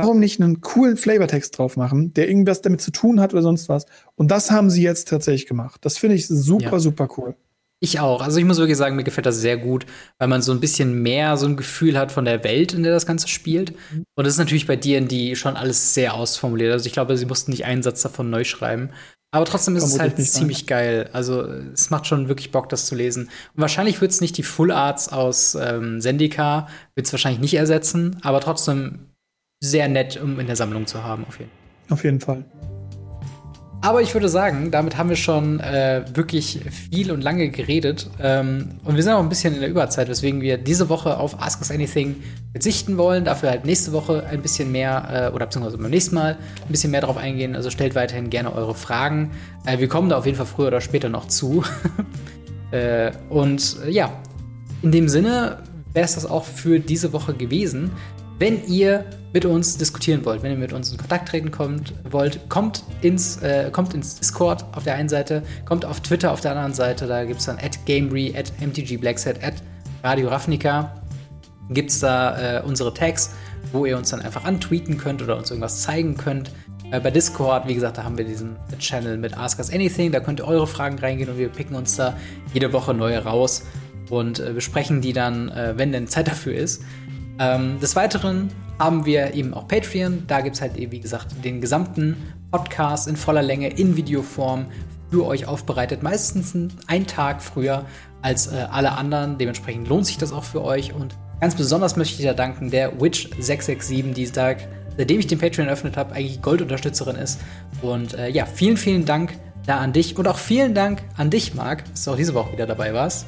warum nicht einen coolen Flavortext drauf machen, der irgendwas damit zu tun hat oder sonst was. Und das haben sie jetzt tatsächlich gemacht. Das finde ich super, Ja. super cool. Ich auch. Also ich muss wirklich sagen, mir gefällt das sehr gut, weil man so ein bisschen mehr so ein Gefühl hat von der Welt, in der das Ganze spielt. Und das ist natürlich bei D&D schon alles sehr ausformuliert. Also ich glaube, sie mussten nicht einen Satz davon neu schreiben. Aber trotzdem ist es Vermutlich halt nicht, ziemlich geil. Also es macht schon wirklich Bock, das zu lesen. Und wahrscheinlich wird es nicht die Full Arts aus ähm, Sendika, wird es wahrscheinlich nicht ersetzen, aber trotzdem sehr nett, um in der Sammlung zu haben, auf jeden Fall. Auf jeden Fall. Aber ich würde sagen, damit haben wir schon äh, wirklich viel und lange geredet. Ähm, und wir sind auch ein bisschen in der Überzeit, weswegen wir diese Woche auf Ask Us Anything verzichten wollen. Dafür halt nächste Woche ein bisschen mehr, äh, oder beziehungsweise beim nächsten Mal ein bisschen mehr drauf eingehen. Also stellt weiterhin gerne eure Fragen. Äh, wir kommen da auf jeden Fall früher oder später noch zu. *laughs* äh, und äh, ja, in dem Sinne wäre es das auch für diese Woche gewesen. Wenn ihr mit uns diskutieren wollt, wenn ihr mit uns in Kontakt treten kommt, wollt, kommt ins, äh, kommt ins Discord auf der einen Seite, kommt auf Twitter auf der anderen Seite, da gibt es dann at Gamery, at MTGBlackset, at Radio Ravnica, gibt es da äh, unsere Tags, wo ihr uns dann einfach antweeten könnt oder uns irgendwas zeigen könnt. Äh, bei Discord, wie gesagt, da haben wir diesen Channel mit Ask Us Anything, da könnt ihr eure Fragen reingehen und wir picken uns da jede Woche neue raus und äh, besprechen die dann, äh, wenn denn Zeit dafür ist. Ähm, des Weiteren haben wir eben auch Patreon. Da gibt es halt, eben, wie gesagt, den gesamten Podcast in voller Länge in Videoform für euch aufbereitet. Meistens einen Tag früher als äh, alle anderen. Dementsprechend lohnt sich das auch für euch. Und ganz besonders möchte ich da danken der Witch667, die sagt, seitdem ich den Patreon eröffnet habe, eigentlich Goldunterstützerin ist. Und äh, ja, vielen, vielen Dank da an dich. Und auch vielen Dank an dich, Marc, dass du auch diese Woche wieder dabei warst.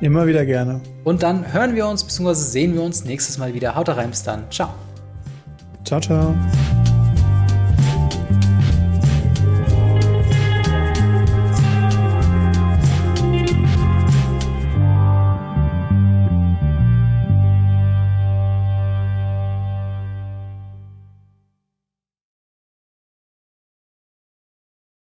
Immer wieder gerne. Und dann hören wir uns bzw. sehen wir uns nächstes Mal wieder. Haut rein, bis dann. Ciao. Ciao, ciao.